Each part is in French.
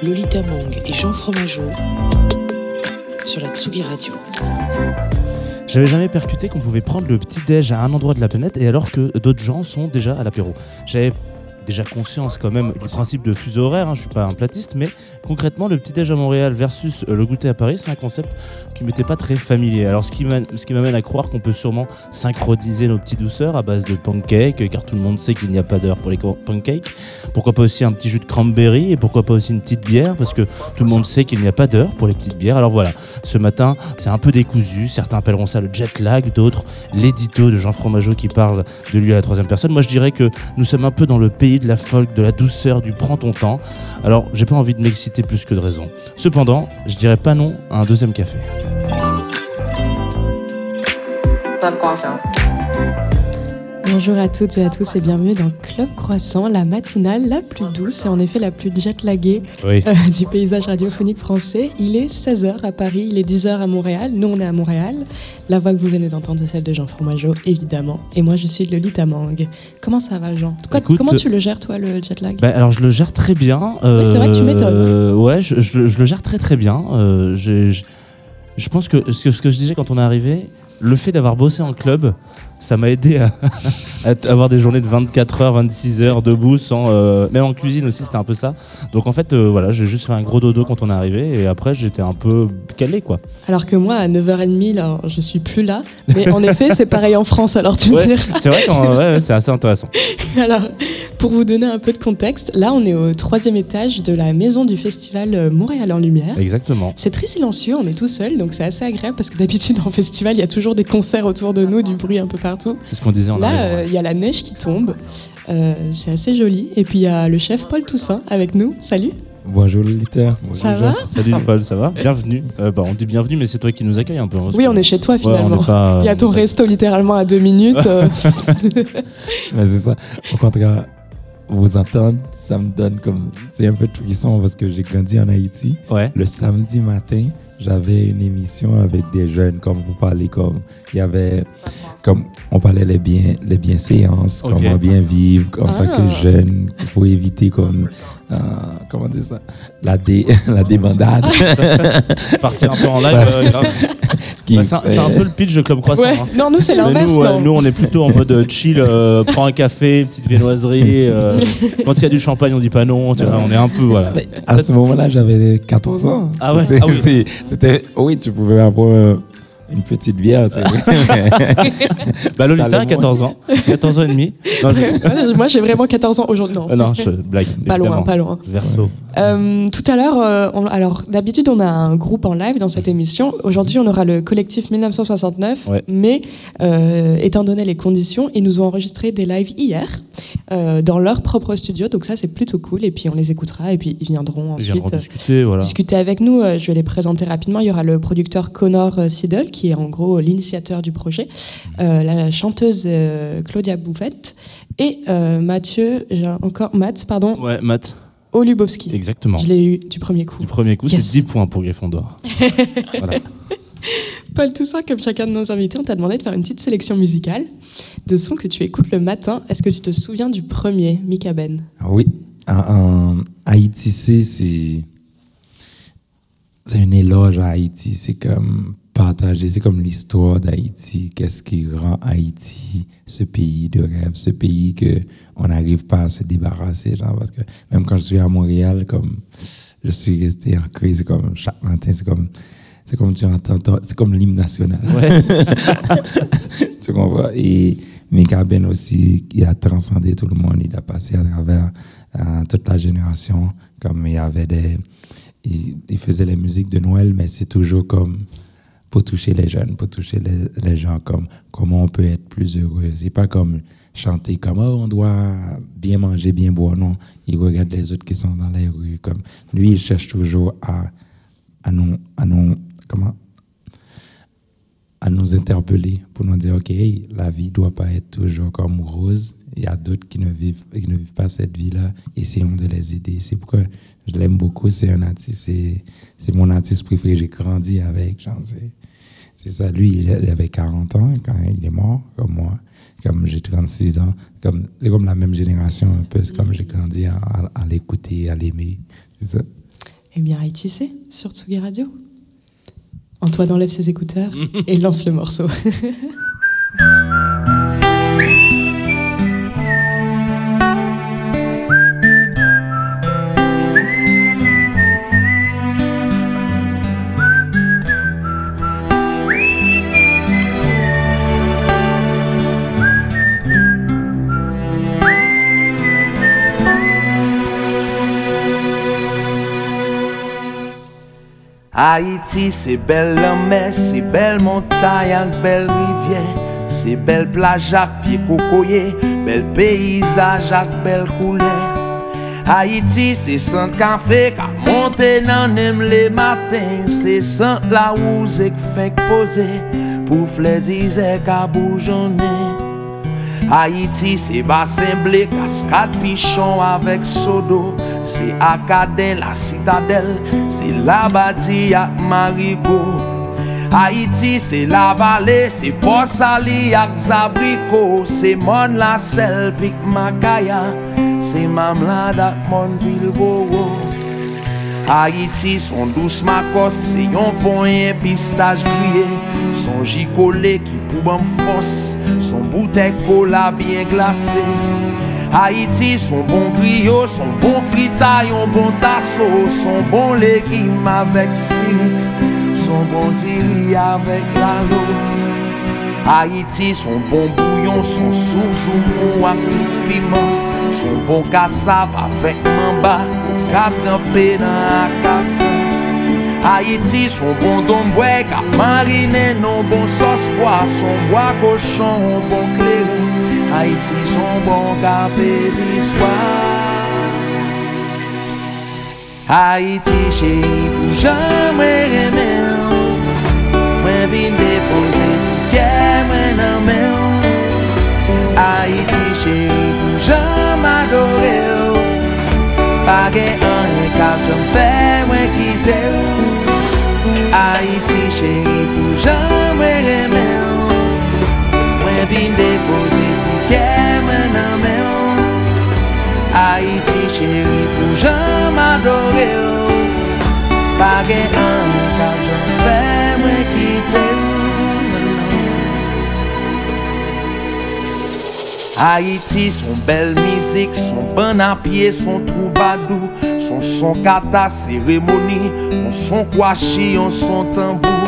Lolita Mang et Jean Fromageau sur la Tsugi Radio. J'avais jamais percuté qu'on pouvait prendre le petit déj à un endroit de la planète et alors que d'autres gens sont déjà à l'apéro. J'avais déjà conscience quand même du principe de fuseau horaire, hein, je suis pas un platiste, mais concrètement le petit déj à Montréal versus euh, le goûter à Paris, c'est un concept qui m'était pas très familier. Alors ce qui m'amène à croire qu'on peut sûrement synchroniser nos petites douceurs à base de pancakes, car tout le monde sait qu'il n'y a pas d'heure pour les pancakes. Pourquoi pas aussi un petit jus de cranberry et pourquoi pas aussi une pettoute bière, parce que tout le monde sait qu'il n'y a pas d'heure pour les petites bières. Alors voilà, ce matin, c'est un peu décousu. Certains appelleront ça le jet lag, d'autres l'édito de Jean Fromageau qui parle de lui à la troisième personne. Moi, je dirais que nous sommes un peu dans le pays de la folk, de la douceur, du prends ton temps. Alors, j'ai pas envie de m'exciter plus que de raison. Cependant, je dirais pas non à un deuxième café. Bonjour à toutes et à tous et bienvenue dans Club Croissant, la matinale la plus douce et en effet la plus jet-laguée Oui. euh, du paysage radiophonique français. Il est 16h à Paris, il est 10h à Montréal. Nous, on est à Montréal. La voix que vous venez d'entendre, c'est celle de Jean Fromageau, évidemment. Et moi, je suis Lolita Mang. Comment ça va, Jean? Quoi- Écoute, Comment euh, tu le gères, toi, le jet lag Bah, alors je le gère très bien. Oui, c'est vrai que tu m'étonnes. Euh, ouais, je, je le- je le gère très très bien. Euh, je pense que ce, que ce que je disais quand on est arrivé, le fait d'avoir bossé en club, ça m'a aidé à, avoir des journées de 24 heures, 26 heures debout, sans, euh, même en cuisine aussi, c'était un peu ça. Donc en fait, euh, voilà, j'ai juste fait un gros dodo quand on est arrivé et après j'étais un peu calé quoi. Alors que moi, à 9h30, là, je suis plus là. Mais en effet, c'est pareil en France, alors tu me Ouais, diras. c'est vrai que ouais, ouais, c'est assez intéressant. Alors, pour vous donner un peu de contexte, là, on est au troisième étage de la maison du festival euh, Montréal en Lumière. Exactement. C'est très silencieux, on est tout seul, donc c'est assez agréable parce que d'habitude en festival, il y a toujours des concerts autour de nous, du bruit un peu partout. C'est ce qu'on disait en Là, euh, il y a la neige qui tombe, euh, c'est assez joli. Et puis il y a le chef Paul Toussaint avec nous. Salut, Bonjour Lolita. ça va Salut Paul, ça va? Bienvenue. Euh, bah, on dit bienvenue, mais c'est toi qui nous accueille un peu. hein, Oui, on est chez toi finalement. pas- Il y a ton resto littéralement à deux minutes. Mais c'est ça. Au contraire, vous entendre, ça me donne comme. C'est un peu de frisson parce que j'ai grandi en Haïti. Ouais. Le samedi matin, j'avais une émission avec des jeunes, comme vous parlez, comme. Il y avait. Comme on parlait les biens, les bienséances, Ok. comment bien vivre en tant Ah. que jeune, pour éviter comme. Euh, comment dire ça? La, dé, la débandade. Partir un peu en live. euh, Bah, c'est un, peu le pitch de Club Croissant. ouais. hein. Non, nous c'est l'inverse. nous, nous, on est plutôt en mode euh, chill, euh, prends un café, petite viennoiserie. euh, quand il y a du champagne, on dit pas non. tu vois, on est un peu voilà. À ce moment-là, j'avais 14 ans. Ah ouais Ah oui. C'était, oui, tu pouvais avoir euh, une petite bière, c'est vrai. Bah Lolita, T'as le 14 ans, 14 ans et demi. Non, je- Ouais, Moi j'ai vraiment 14 ans aujourd'hui. Non. Ah non, je blague. Pas loin, pas loin. Verso. Euh, tout à l'heure, euh, on- alors d'habitude on a un groupe en live dans cette émission. Aujourd'hui on aura le collectif 1969, Ouais. mais euh, étant donné les conditions, ils nous ont enregistré des lives hier euh, dans leur propre studio, donc ça c'est plutôt cool. Et puis on les écoutera et puis ils viendront Ils ensuite viendront euh, discuter, voilà. discuter avec nous. Je vais les présenter rapidement. Il y aura le producteur Connor Siddle qui est en gros l'initiateur du projet, euh, la chanteuse euh, Claudia Bouffette et euh, Mathieu, j'ai encore Matt, pardon, Ouais, Matt, Olubowski. exactement. Je l'ai eu du premier coup. Du premier coup, Yes. c'est 10 points pour Gryffondor. voilà. Paul Toussaint, comme chacun de nos invités, on t'a demandé de faire une petite sélection musicale de sons que tu écoutes le matin. Est-ce que tu te souviens du premier, Mika Ben? Ah oui, en, en Haïti, c'est, c'est, c'est un éloge à Haïti. C'est comme partager, c'est comme l'histoire d'Haïti. Qu'est-ce qui rend Haïti ce pays de rêve, ce pays que on n'arrive pas à se débarrasser, genre, parce que même quand je suis à Montréal, comme je suis resté en crise, comme chaque matin, c'est comme, c'est comme tu entends, c'est comme l'hymne national. Ouais. tu comprends? Et Mika Ben aussi, il a transcendé tout le monde. Il a passé à travers euh, toute la génération. Comme il y avait des. Il, il faisait les musiques de Noël, mais c'est toujours comme pour toucher les jeunes, pour toucher les, gens, comme comment on peut être plus heureux. C'est pas comme chanter comme oh, on doit bien manger, bien boire. Non, il regarde les autres qui sont dans les rues. Comme lui, il cherche toujours à, à nous, à nous, comment, à nous interpeller pour nous dire ok, la vie doit pas être toujours comme rose. Il y a d'autres qui ne vivent, qui ne vivent pas cette vie-là. Essayons de les aider. C'est pourquoi je l'aime beaucoup. C'est un artiste, c'est, mon artiste préféré. J'ai grandi avec. C'est, c'est ça. Lui, il avait 40 ans quand il est mort, comme moi. Comme j'ai 36 ans. Comme, c'est comme la même génération, un peu. C'est comme j'ai grandi à, l'écouter, à l'aimer. C'est ça. Eh bien, Haïti, c'est sur Tsugi Radio. Antoine enlève ses écouteurs et lance le morceau. Haiti se bel lanme, se bel montay ak bel rivye Se bel plaj ak pi kokoye, bel peyizaj ak bel koule Haiti se sant kan fe, ka monte nan nem le maten Se sant la ou zek fek pose, pou flezize ka boujone. Haiti se basen ble, kaskat pichon avek sodo Se akade la sitadel Se la bati ak marigo Haiti se la vale Se posali ak zabriko. Se mon la sel pik makaya. Se mamlad ak mon pilgoro Haiti son dous makos Se yon ponyen pistaj griye. Son jikole ki pou ban fos Son boutek kola bien glase. Haiti son bon griyo, son bon frita, yon bon taso Son bon legim avèk sirik, son bon diri avèk lalo Haiti son bon bouyon, son soujou mou ak tout piman Son bon kasav avèk mamba, pou katrempè nan akasan Haïti son bon dombwe, ka marine non bon sos poa, son boa kochon, bon kle Haiti son bon kafe diswa Haiti cheri pou jan non, mwen remen Mwen vin depoze ti kè mwen nan men Haiti cheri pou jan m'adore Pa gen an rekap jan fè mwen kite Haiti cheri pou jan mwen remen Mwen vin depoze Haiti chéri pou jom adore ou Pa gen an ka jom fè mwen kite ou Haiti son bel mizik, son ban apye, son troubadou Son son kata seremoni, son son kwashi, son son tambou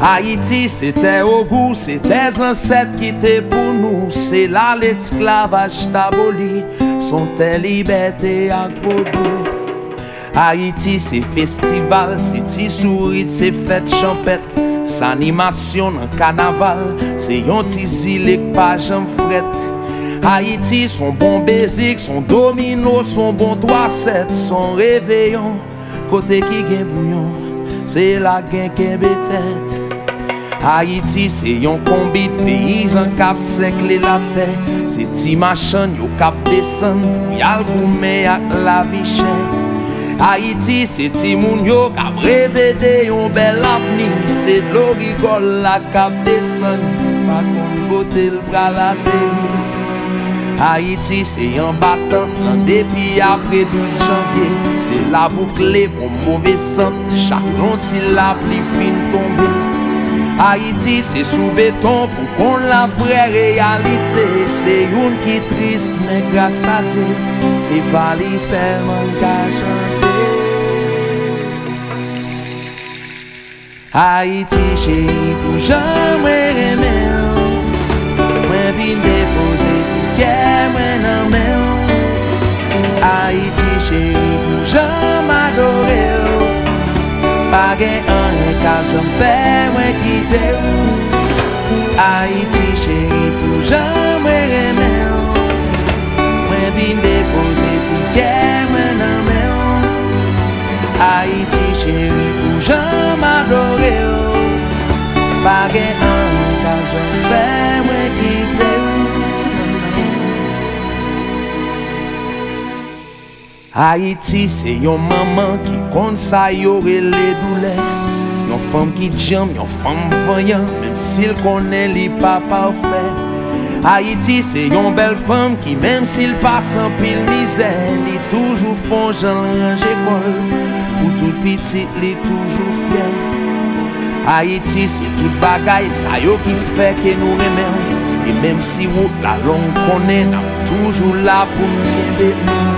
Haïti, c'était au goût, c'est des ancêtres qui étaient pour nous. C'est là l'esclavage taboli. Son tes liberté à vaudou. Haïti, c'est festival, c'est tisourit, c'est fête champette, c'est animation dans carnaval, c'est yon tizile pas j'en fret. Haïti, son bon baiser, son domino, son bon 3-7, son réveillon, côté qui gen bouillon, c'est la gen gen tête. Haiti se yon kombi peyizan kap sekle la te Se ti machan yo kap desen pou yal koume ak la vi chen Haiti se ti moun yo kap reve de yon bel avni Se dlo rigol la kap desen pa kon kote l pral ateri Haïti se yon batan lan depi apre 12 janvye Se la boukle pou mouve sant Chak lonti la pli fin tombe Haiti se sou beton pou kon la vre realite Se yon ki tris men grasa te Se pali selman ka chante Haiti chéri pou jan mwen remen Mwen vin depose ti kè mwen nan men Haiti chéri pou jan Pa gen an ekap jom fè mwen kite ou. Haiti chèri pou jom mwen remè ou. Mwen vin depose ti kè mwen nan mè ou. Haiti chèri pou jom adore ou. Pa gen an ekap jom fè mwen kite ou Haiti se yon maman ki kon sa yore le doule Yon fam ki djam, yon fam vanyan Mem sil konen li pa parfè Haiti se yon bel fam ki mem sil pasan pil mizè Li toujou fon jan range kol Pou tout pitit li toujou fè Haiti se tout bagay sa yo ki fè ke nou remè E mem si wot la long konen Nam toujou la pou mkebe nou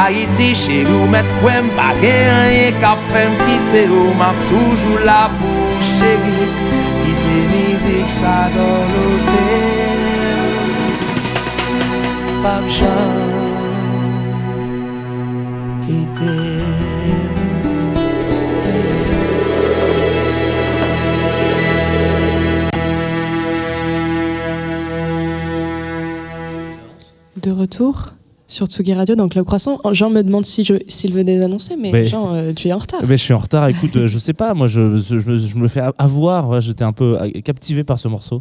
Haïti, chérie, ou mettre quoi pas rien qu'à faire ou m'a toujours là pour chérie. Quitter musique, ça. De retour sur Tsugi Radio dans Club Croissant. Jean me demande si je, s'il veut des annoncer, mais Mais- Jean, euh, tu es en retard. Mais je suis en retard, écoute, euh, je sais pas, moi je, je, je me, je me fais avoir, j'étais un peu euh, captivé par ce morceau,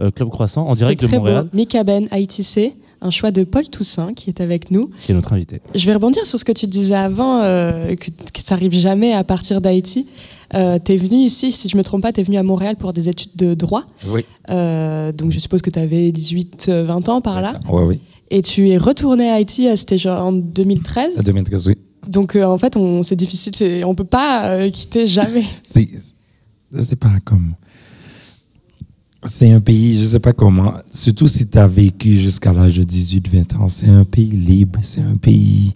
euh, Club Croissant, en direct C'est de très Montréal, beau. Mika Ben, ITC, un choix de Paul Toussaint qui est avec nous. qui est notre invité. Je vais rebondir sur ce que tu disais avant, euh, que, que ça arrive jamais à partir d'Haïti. Euh, tu es venu ici, si je me trompe pas, tu es venu à Montréal pour des études de droit. Oui. Euh, donc je suppose que tu avais 18-20 ans par là. Oui, oui. Et tu es retourné à Haïti, euh, c'était genre en 2013. À 2013, oui. Donc euh, en fait, on, c'est difficile, c'est- on peut pas euh, quitter jamais. C'est, c'est pas comme. C'est un pays, je sais pas comment, surtout si tu as vécu jusqu'à l'âge de 18-20 ans, c'est un pays libre, c'est un pays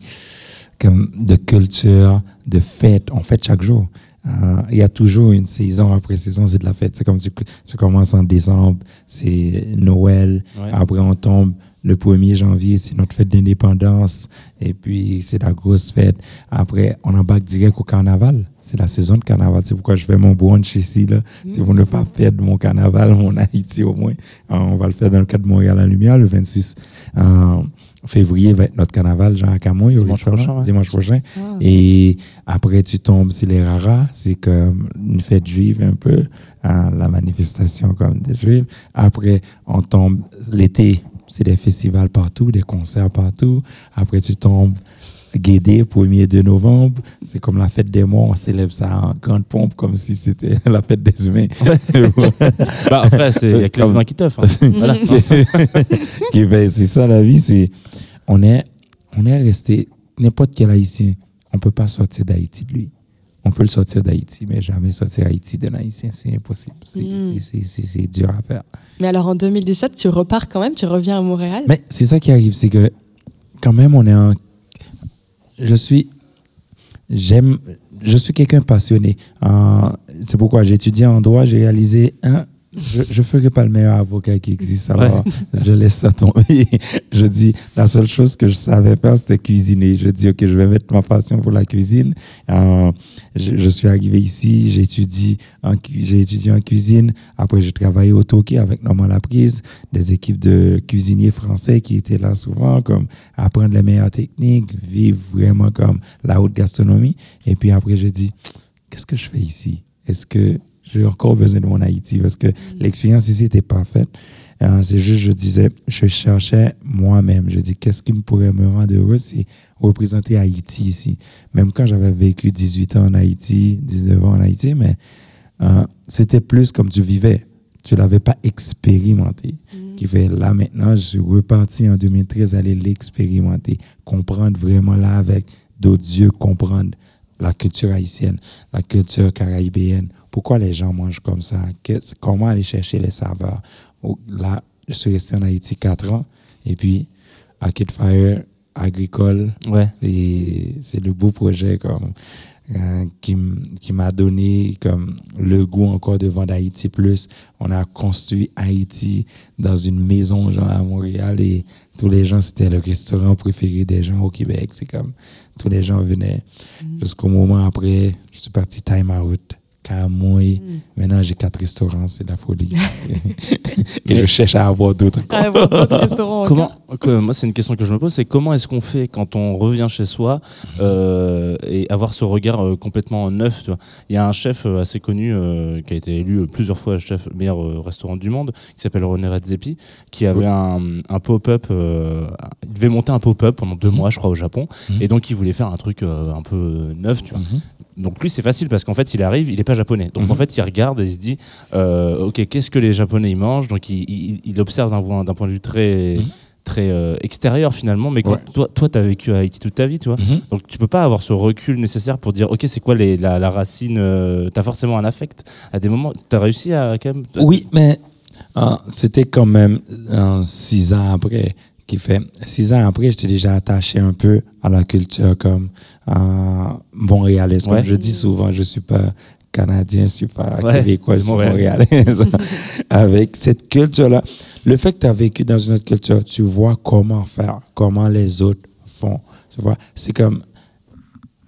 comme de culture, de fête, on fête chaque jour. Euh, Il y a toujours une saison après saison, c'est de la fête. C'est comme tu, tu commences en décembre, c'est Noël, Ouais. après on tombe le 1er janvier, c'est notre fête d'indépendance, et puis c'est la grosse fête. Après, on embarque direct au carnaval. C'est la saison de carnaval. C'est pourquoi je fais mon brunch ici. Là. C'est pour ne pas perdre mon carnaval, mon Haïti au moins. Euh, on va le faire dans le cadre de Montréal en Lumière, le 26 euh, février va être notre carnaval, Jean au Dimanche prochain, ouais. dimanche prochain. Ah. Et après, tu tombes sur les raras. C'est comme une fête juive un peu, hein, la manifestation comme des juifs. Après, on tombe l'été. C'est des festivals partout, des concerts partout. Après, tu tombes Guédé, 1er de novembre. C'est comme la fête des morts. On célèbre ça en grande pompe comme si c'était la fête des humains. bah après, c'est- il y a que les Comme- humains qui teufent. hein. Voilà. Fait- c'est ça la vie, c'est on est on est resté n'importe quel haïtien, on peut pas sortir d'Haïti de lui. On peut le sortir d'Haïti, mais jamais sortir Haïti d'un haïtien, c'est impossible. C'est Mm. c'est dur à faire. Mais alors en 2017, tu repars quand même, tu reviens à Montréal? Mais c'est ça qui arrive, c'est que quand même on est un je suis j'aime je suis quelqu'un passionné. Euh, c'est pourquoi j'ai étudié en droit, j'ai réalisé un je ne ferai pas le meilleur avocat qui existe, alors je laisse ça tomber. je dis, la seule chose que je savais faire, c'était cuisiner. Je dis, OK, je vais mettre ma passion pour la cuisine. Euh, je, je suis arrivé ici, j'ai étudié, en cu- j'ai étudié en cuisine. Après, j'ai travaillé au Toki avec Normand Laprise, des équipes de cuisiniers français qui étaient là souvent, comme apprendre les meilleures techniques, vivre vraiment comme la haute gastronomie. Et puis après, j'ai dit, qu'est-ce que je fais ici? Est-ce que j'ai encore besoin de mon Haïti? Parce que l'expérience ici n'était pas faite. Euh, c'est juste, je disais, je cherchais moi-même. Je dis, qu'est-ce qui me pourrait me rendre heureux? C'est représenter Haïti ici. Même quand j'avais vécu 18 ans en Haïti, 19 ans en Haïti, mais euh, c'était plus comme tu vivais. Tu l'avais pas expérimenté. Qui fait là maintenant, je suis reparti en 2013 aller l'expérimenter, comprendre vraiment là avec d'autres yeux, comprendre la culture haïtienne, la culture caribéenne. Pourquoi les gens mangent comme ça? Comment aller chercher les saveurs? Là, je suis resté en Haïti quatre ans et puis Arcade Fire agricole, Ouais. c'est c'est le beau projet comme euh, qui m'a donné comme le goût encore de vendre Haïti plus. On a construit Haïti dans une maison genre à Montréal et tous les gens c'était le restaurant préféré des gens au Québec. C'est comme tous les gens venaient jusqu'au moment après je suis parti time out Kamui. Mm. Maintenant, j'ai quatre restaurants, c'est la folie. Et je cherche à avoir d'autres. Comment, que- moi, c'est une question que je me pose, c'est comment est-ce qu'on fait quand on revient chez soi euh, et avoir ce regard euh, complètement neuf tu vois Il y a un chef euh, assez connu euh, qui a été élu plusieurs fois chef meilleur euh, restaurant du monde, qui s'appelle René Redzepi, qui avait Oui. un, un pop-up. euh, il devait monter un pop-up pendant deux mois, je crois, au Japon, Mhm. et donc il voulait faire un truc euh, un peu neuf, tu vois. Mhm. Donc lui c'est facile parce qu'en fait il arrive, il est pas japonais. Donc Mhm. en fait il regarde et il se dit euh, ok qu'est-ce que les japonais ils mangent? Donc il, il- il observe d'un point, d'un point de vue très Mhm. très euh, extérieur finalement. Mais quand Ouais. toi toi t'as vécu à Haïti toute ta vie tu vois. Mhm. Donc tu peux pas avoir ce recul nécessaire pour dire ok c'est quoi les, la, la racine. euh, t'as forcément un affect à des moments. T'as réussi à quand même. Oui, mais euh, c'était quand même six ans après qui fait. Six ans après, j'étais déjà attaché un peu à la culture comme montréalaise. Comme Ouais. je dis souvent, je suis pas canadien, je suis pas Ouais, québécois, suis Montréalais. Avec cette culture-là, le fait que tu as vécu dans une autre culture, tu vois comment faire, comment les autres font. Tu vois, c'est comme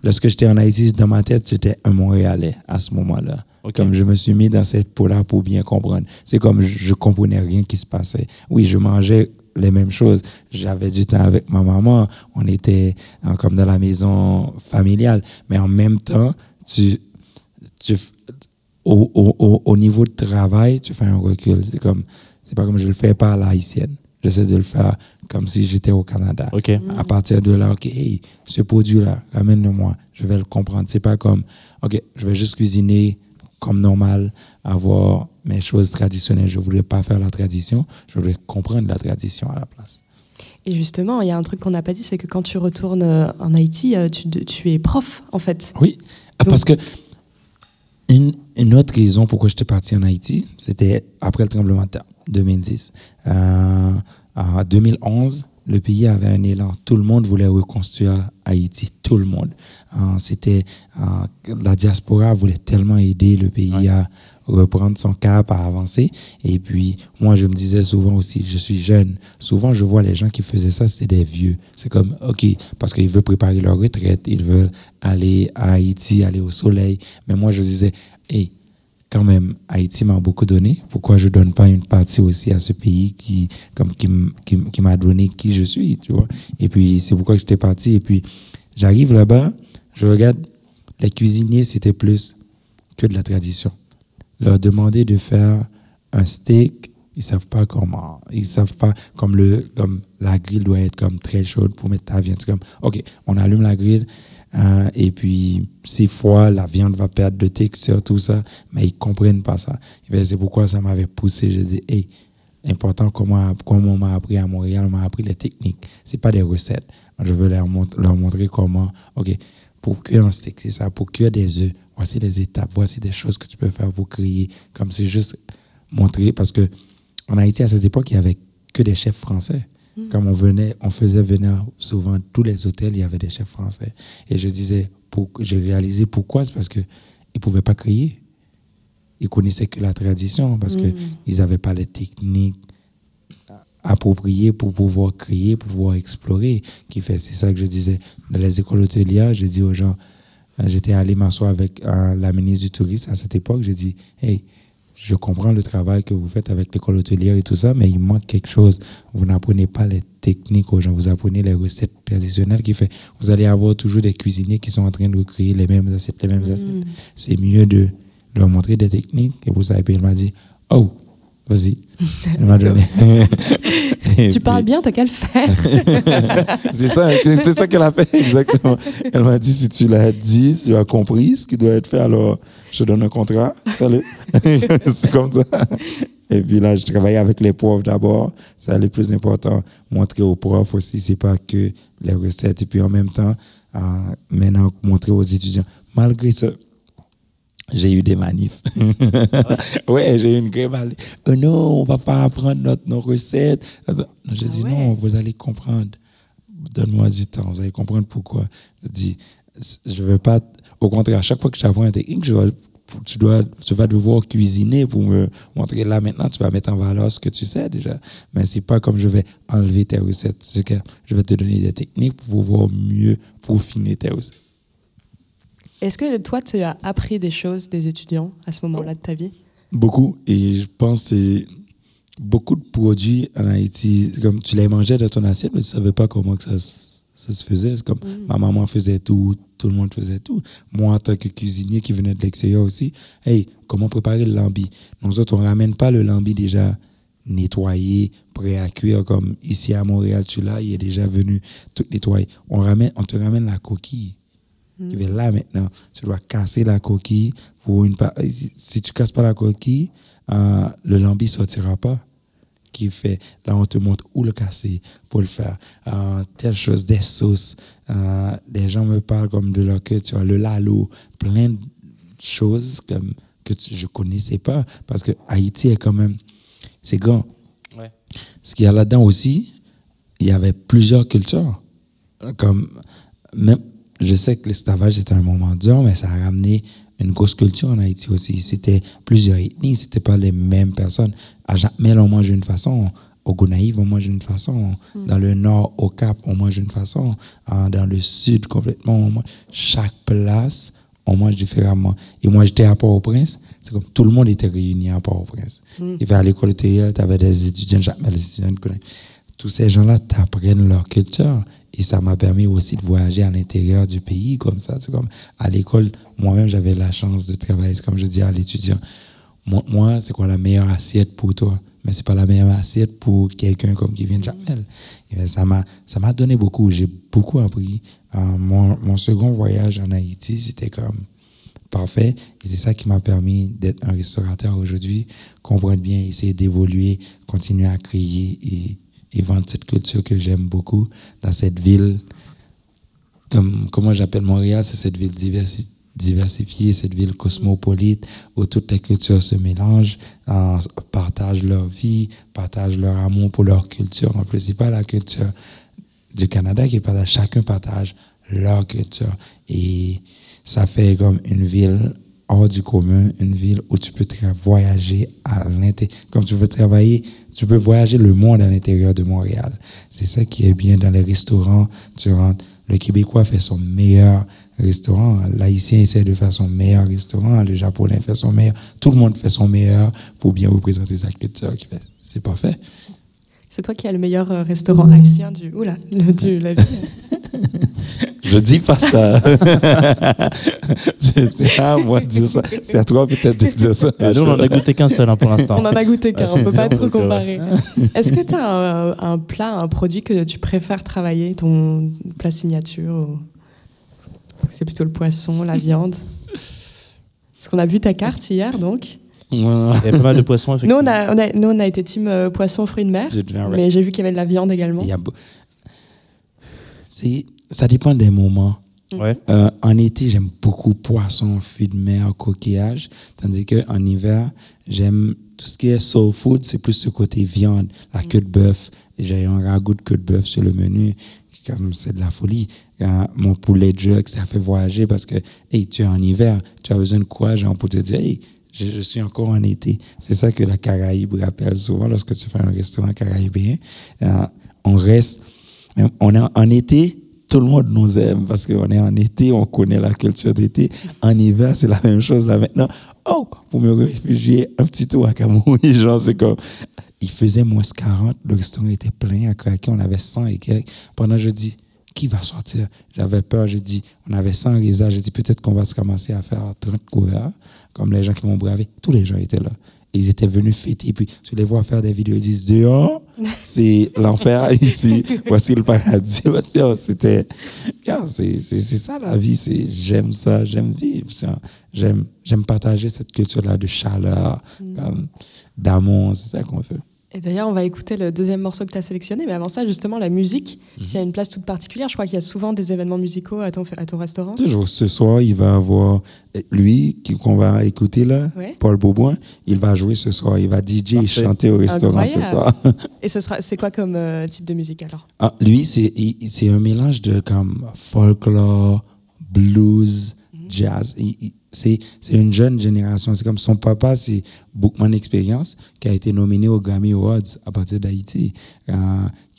lorsque j'étais en Haïti, dans ma tête, j'étais un Montréalais à ce moment-là. Comme je me suis mis dans cette peau-là pour bien comprendre. C'est comme je, je comprenais rien qui se passait. Oui, je mangeais les mêmes choses. J'avais du temps avec ma maman. On était euh, comme dans la maison familiale. Mais en même temps, tu, tu, au, au, au, au niveau de travail, tu fais un recul. C'est comme, c'est pas comme je le fais pas à la haïtienne. J'essaie de le faire comme si j'étais au Canada. À partir de là, OK, hey, ce produit-là, ramène-le-moi. Je vais le comprendre. C'est pas comme, OK, je vais juste cuisiner comme normal, avoir mes choses traditionnelles. Je voulais pas faire la tradition. Je voulais comprendre la tradition à la place. Et justement, il y a un truc qu'on n'a pas dit, c'est que quand tu retournes euh, en Haïti, euh, tu, tu es prof, en fait. Oui, Ah, Donc- parce que une, une autre raison pourquoi j'étais parti en Haïti, c'était après le tremblement de terre, 2010. Euh, en 2011, le pays avait un élan. Tout le monde voulait reconstruire Haïti, tout le monde. Euh, c'était euh, la diaspora voulait tellement aider le pays à reprendre son cap, à avancer. Et puis, moi, je me disais souvent aussi, je suis jeune. Souvent, je vois les gens qui faisaient ça, c'est des vieux. C'est comme, OK, parce qu'ils veulent préparer leur retraite, ils veulent aller à Haïti, aller au soleil. Mais moi, je disais, hey, quand même, Haïti m'a beaucoup donné. Pourquoi je donne pas une partie aussi à ce pays qui, comme, qui, qui, qui m'a donné qui je suis, tu vois? Et puis, c'est pourquoi j'étais parti. Et puis, j'arrive là-bas, je regarde, les cuisiniers, c'était plus que de la tradition. Leur demander de faire un steak, ils savent pas comment, ils savent pas comme le, comme la grille doit être comme très chaude pour mettre ta viande. C'est comme, ok, on allume la grille, euh, et puis c'est froid, la viande va perdre de texture, tout ça, mais ils comprennent pas ça. C'est pourquoi ça m'avait poussé. Je dis, hey, important comment, comment on m'a appris à Montréal, on m'a appris les techniques. C'est pas des recettes. Je veux leur montrer comment, ok, pour cuire un steak, c'est ça, pour cuire des œufs, voici les étapes, voici des choses que tu peux faire pour créer. Comme c'est juste montrer, parce que en Haïti, à cette époque, il y avait que des chefs français. Comme on venait, on faisait venir souvent tous les hôtels, il y avait des chefs français. Et je disais, pour, j'ai réalisé pourquoi, c'est parce que ils pouvaient pas créer. Ils connaissaient que la tradition, parce que ils n'avaient pas les techniques appropriées pour pouvoir créer, pour pouvoir explorer. Qui fait, c'est ça que je disais dans les écoles hôtelières. J'ai dit aux gens, j'étais allé m'asseoir avec euh, la ministre du tourisme à cette époque. J'ai dit, hey, je comprends le travail que vous faites avec l'école hôtelière et tout ça, mais il manque quelque chose. Vous n'apprenez pas les techniques aux gens, vous apprenez les recettes traditionnelles qui fait, vous allez avoir toujours des cuisiniers qui sont en train de recréer les mêmes assiettes, les mêmes assiettes. C'est mieux de leur montrer des techniques. Et pour ça, et puis elle m'a dit, oh, vas-y. Elle m'a donné. Et Tu parles bien, t'as qu'à le faire. c'est ça, c'est ça qu'elle a fait, exactement. Elle m'a dit si tu l'as dit, tu as compris ce qui doit être fait, alors je te donne un contrat. Fais-le. c'est comme ça. Et puis là, je travaillais avec les profs d'abord. C'est le plus important. Montrer aux profs aussi, c'est pas que les recettes. Et puis en même temps, euh, maintenant, montrer aux étudiants. Malgré ça, j'ai eu des manifs. ouais, j'ai eu une grève. Oh non, on va pas apprendre notre, nos recettes. Non, J'ai Ah dit ouais. non, vous allez comprendre. Donne-moi du temps, vous allez comprendre pourquoi. Je dis, je veux pas. Au contraire, à chaque fois que j'apprends une technique, je dois- tu, dois, tu vas devoir cuisiner pour me montrer. Là, maintenant, tu vas mettre en valeur ce que tu sais déjà. Mais c'est pas comme je vais enlever tes recettes. Je vais te donner des techniques pour pouvoir mieux peaufiner tes recettes. Est-ce que toi, tu as appris des choses des étudiants à ce moment-là de ta vie? Beaucoup. Et je pense que beaucoup de produits en Haïti, comme tu les mangeais dans ton assiette, mais tu savais pas comment que ça, ça se faisait. C'est comme ma maman faisait tout, tout le monde faisait tout. Moi, en tant que cuisinier qui venait de l'extérieur aussi, hey, comment préparer le lambi? Nous autres, on ramène pas le lambi déjà nettoyé, prêt à cuire, comme ici à Montréal, tu l'as, il est déjà venu tout nettoyer. On, ramène, on te ramène la coquille. Tu vas là maintenant, tu dois casser la coquille pour une pa- si- tu casses pas la coquille, euh, le lambi sortira pas. Qui fait, là on te montre où le casser pour le faire. Euh, telle chose, des sauces. Euh, les gens me parlent comme de leur culture, le lalo, plein de choses comme que tu- je connaissais pas parce que Haïti est quand même, c'est grand. Ouais. Ce qu'il y a là-dedans aussi, il y avait plusieurs cultures. Comme, même, je sais que l'esclavage était un moment dur, mais ça a ramené une grosse culture en Haïti aussi. C'était plusieurs ethnies, c'était pas les mêmes personnes. À Jacmel, on mange d'une façon. Au Gonaïve, on mange d'une façon. Dans le nord, au Cap, on mange d'une façon. Euh, Dans le sud, complètement, on mange. Chaque place, on mange différemment. Et moi, j'étais à Port-au-Prince. C'est comme tout le monde était réuni à Port-au-Prince. Il va à l'école tu avais des étudiants de Jacmel, des étudiants de Gonaïve tous ces gens-là t'apprennent leur culture. Et ça m'a permis aussi de voyager à l'intérieur du pays, comme ça. C'est comme à l'école, moi-même, j'avais la chance de travailler, c'est comme je dis à l'étudiant. Moi, c'est quoi la meilleure assiette pour toi? Mais c'est pas la meilleure assiette pour quelqu'un comme qui vient de Jamel. Et bien, ça m'a, ça m'a donné beaucoup. J'ai beaucoup appris. Euh, mon, mon second voyage en Haïti, c'était comme parfait. Et c'est ça qui m'a permis d'être un restaurateur aujourd'hui, comprendre bien, essayer d'évoluer, continuer à créer et, vendre cette culture que j'aime beaucoup dans cette ville. Comme, comment j'appelle Montréal, c'est cette ville diversi- diversifiée, cette ville cosmopolite où toutes les cultures se mélangent, partagent leur vie, partagent leur amour pour leur culture. En plus, c'est pas la culture du Canada qui partage, chacun partage leur culture. Et ça fait comme une ville hors du commun, une ville où tu peux voyager à l'intérieur. Comme tu veux travailler, tu peux voyager le monde à l'intérieur de Montréal. C'est ça qui est bien dans les restaurants. Tu rentres, le Québécois fait son meilleur restaurant, l'Haïtien essaie de faire son meilleur restaurant, le Japonais fait son meilleur. Tout le monde fait son meilleur pour bien représenter sa culture. C'est parfait. C'est toi qui as le meilleur euh, restaurant haïtien du, oula, le, du, la ville. Je dis pas ça. C'est à moi de dire ça. C'est à toi peut-être de dire ça. Nous, on en a goûté qu'un seul hein, pour l'instant. On en a goûté qu'un, on peut c'est pas trop comparer. Est-ce que tu as un, un plat, un produit que tu préfères travailler, ton plat signature ou- Est-ce que C'est plutôt le poisson, la viande Parce qu'on a vu ta carte hier, donc. Il y a pas mal de poissons, Nous, effectivement. on a, on a- nous, on a été team euh, poisson, fruits de mer, mais j'ai vu qu'il y avait de la viande également. Il y a beau- C'est- ça dépend des moments. Ouais. Euh, en été, j'aime beaucoup poisson, fruits de mer, coquillage. Tandis qu'en hiver, j'aime tout ce qui est soul food, c'est plus ce côté viande, la queue de bœuf. J'ai un ragoût de queue de bœuf sur le menu. Comme c'est de la folie. Euh, mon poulet de jug, ça fait voyager parce que, hey, tu es en hiver, tu as besoin de quoi, genre, pour te dire, hey, je, je suis encore en été. C'est ça que la Caraïbe rappelle souvent lorsque tu fais un restaurant caraïbien. Euh, on reste, on est en été, tout le monde nous aime parce qu'on est en été, on connaît la culture d'été. En hiver, c'est la même chose là maintenant. Oh, pour me réfugier un petit tour à Cameroun, genre, c'est comme. Il faisait moins 40, le restaurant était plein à craquer, on avait 100 et quelques. Pendant, je dis, qui va sortir? J'avais peur, j'ai dit, on avait 100 risas, j'ai dit, peut-être qu'on va se commencer à faire 30 couverts, comme les gens qui m'ont bravé. Tous les gens étaient là. Ils étaient venus fêter, puis tu les vois faire des vidéos, ils disent, dehors, c'est l'enfer ici, voici le paradis. Oh, C'était, c'est ça la vie, j'aime ça, j'aime vivre, j'aime partager cette culture-là de chaleur, comme, d'amour, c'est ça qu'on fait. Et d'ailleurs, on va écouter le deuxième morceau que tu as sélectionné, mais avant ça, justement, la musique, qui a une place toute particulière. Je crois qu'il y a souvent des événements musicaux à ton, à ton restaurant. Toujours ce soir, il va avoir euh, lui qui- qu'on va écouter là, Ouais. Paul Beauboin, il va jouer ce soir, il va DJ et chanter au restaurant ce soir. Et ce sera, c'est quoi comme euh, type de musique alors? Ah, lui, c'est il- il- c'est un mélange de comme folklore, blues, jazz. Il- il- c'est c'est une jeune génération. C'est comme son papa, c'est Bookman Experience, qui a été nominé au Grammy Awards à partir d'Haïti. Euh,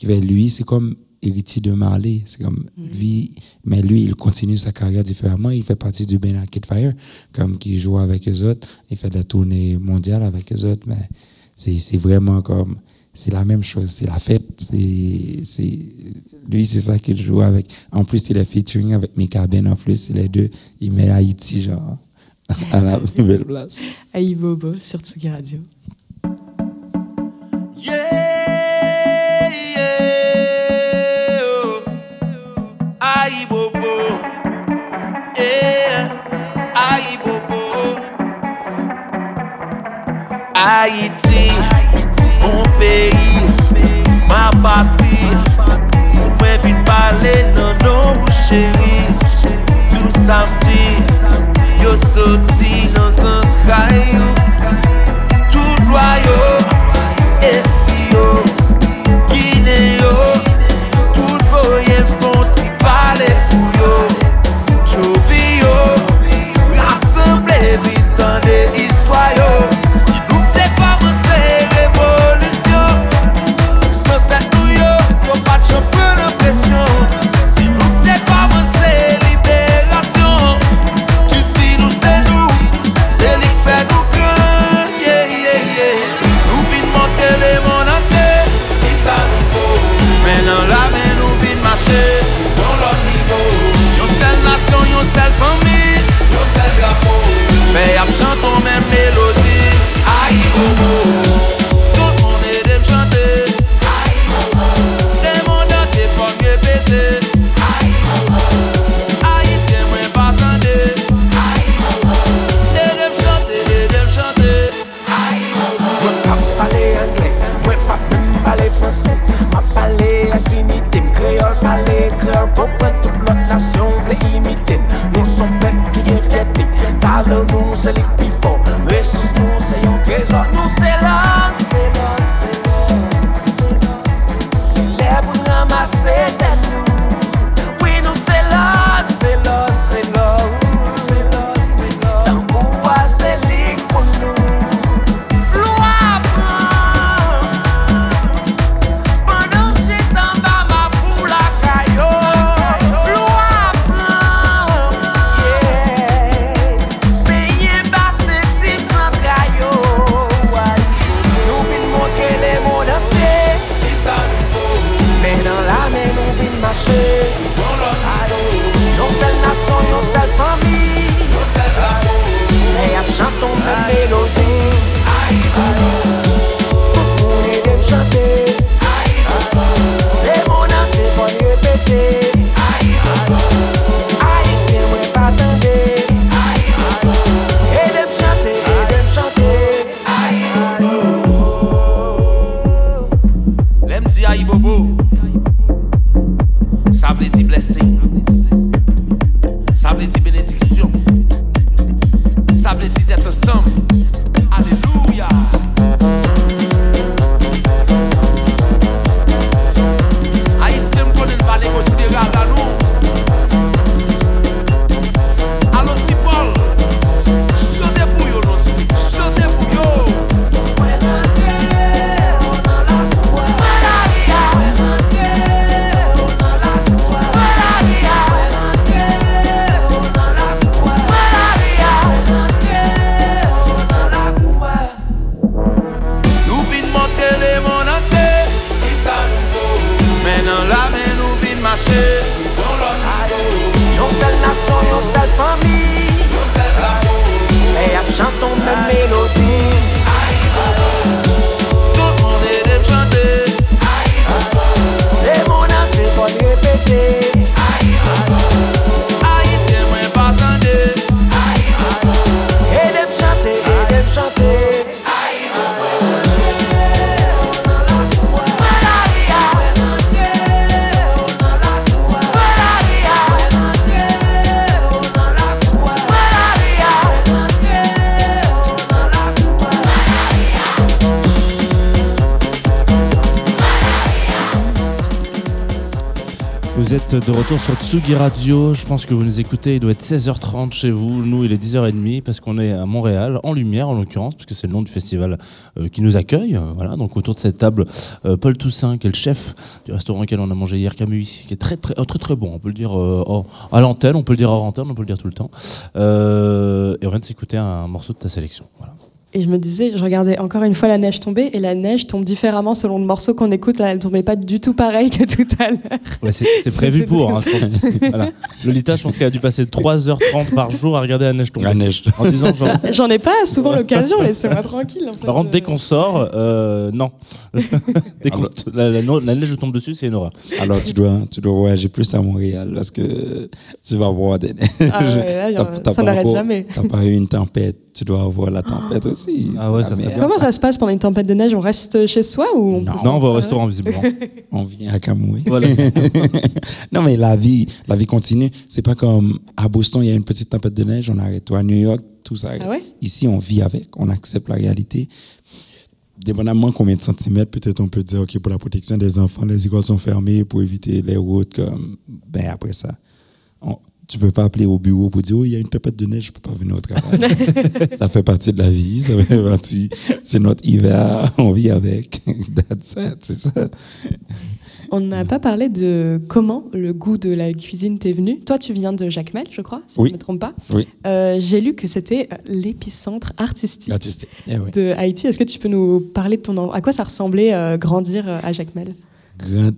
lui, c'est comme héritier de Marley. C'est comme lui, mais lui, il continue sa carrière différemment. Il fait partie du Ben Arcade Fire, comme qui joue avec eux autres. Il fait de la tournée mondiale avec eux autres, mais c'est c'est vraiment comme c'est la même chose, c'est la fête. C'est c'est lui, c'est ça qu'il joue avec. En plus, il est featuring avec Mika Ben. En plus, les deux, il met Haïti genre à la plus belle place. Aïe Bobo sur Tsugi Radio. Yeah, yeah, oh. Aïe bobo, yeah, aïe bobo. Haïti, mon pays, ma patrie. Mwen vin pale nan nou chéri Tout samedi, yo soti nan zantray yo. Tout loyo, esti yo de retour sur Tsugi Radio. Je pense que vous nous écoutez. Il doit être 16h30 chez vous. Nous, il est 10h30 parce qu'on est à Montréal, en lumière en l'occurrence, puisque c'est le nom du festival euh, qui nous accueille. Euh, voilà, donc autour de cette table, euh, Paul Toussaint, qui est le chef du restaurant auquel on a mangé hier, Camus, qui est très très, oh, très, très bon. On peut le dire à l'antenne, on peut le dire hors antenne, on peut le dire tout le temps. Et on vient de s'écouter un morceau de ta sélection. Voilà. Et je me disais, je regardais encore une fois la neige tomber, et la neige tombe différemment selon le morceau qu'on écoute. Là, elle tombait pas du tout pareil que tout à l'heure. Ouais, c'est c'est prévu pour. Hein, je pense. Voilà. Lolita, je pense qu'elle a dû passer 3h30 par jour à regarder la neige tomber. La neige. En disant genre, J'en ai pas souvent l'occasion, laissez-moi tranquille. en fait. Par contre, dès qu'on sort, euh, non. dès qu'on- la, la- la neige tombe dessus, c'est une horreur. Alors tu dois, tu dois voyager plus à Montréal parce que tu vas voir des neiges. Ah ouais, là, T'as- t'as ça n'arrête encore- jamais. T'as pas eu une tempête, tu dois avoir la tempête aussi. Ah ouais, ça serait merde. Comment ça se passe pendant une tempête de neige? On reste chez soi ou on Non. peut Non, on va au Ah, restaurant, visiblement. On vient à Camoué. Voilà. non, mais la vie, la vie continue. C'est pas comme à Boston, il y a une petite tempête de neige, on arrête. Ou à New York, tout ça. Ah ouais? Ici, on vit avec, on accepte la réalité. Dépendamment combien de centimètres, peut-être on peut dire, OK, pour la protection des enfants, les écoles sont fermées pour éviter les routes. Comme, ben après ça, on- tu peux pas appeler au bureau pour dire, oh, il y a une tempête de neige, je peux pas venir au travail. ça fait partie de la vie, ça fait partie, c'est notre hiver, on vit avec. That's it, c'est ça. On n'a pas parlé de comment le goût de la cuisine t'est venu. Toi, tu viens de Jacmel, je crois, si Oui. je ne me trompe pas. Oui. Euh, J'ai lu que c'était l'épicentre artistique Artistique. Eh oui. de Haïti. Est-ce que tu peux nous parler de ton... À quoi ça ressemblait euh, grandir euh, à Jacmel Grand-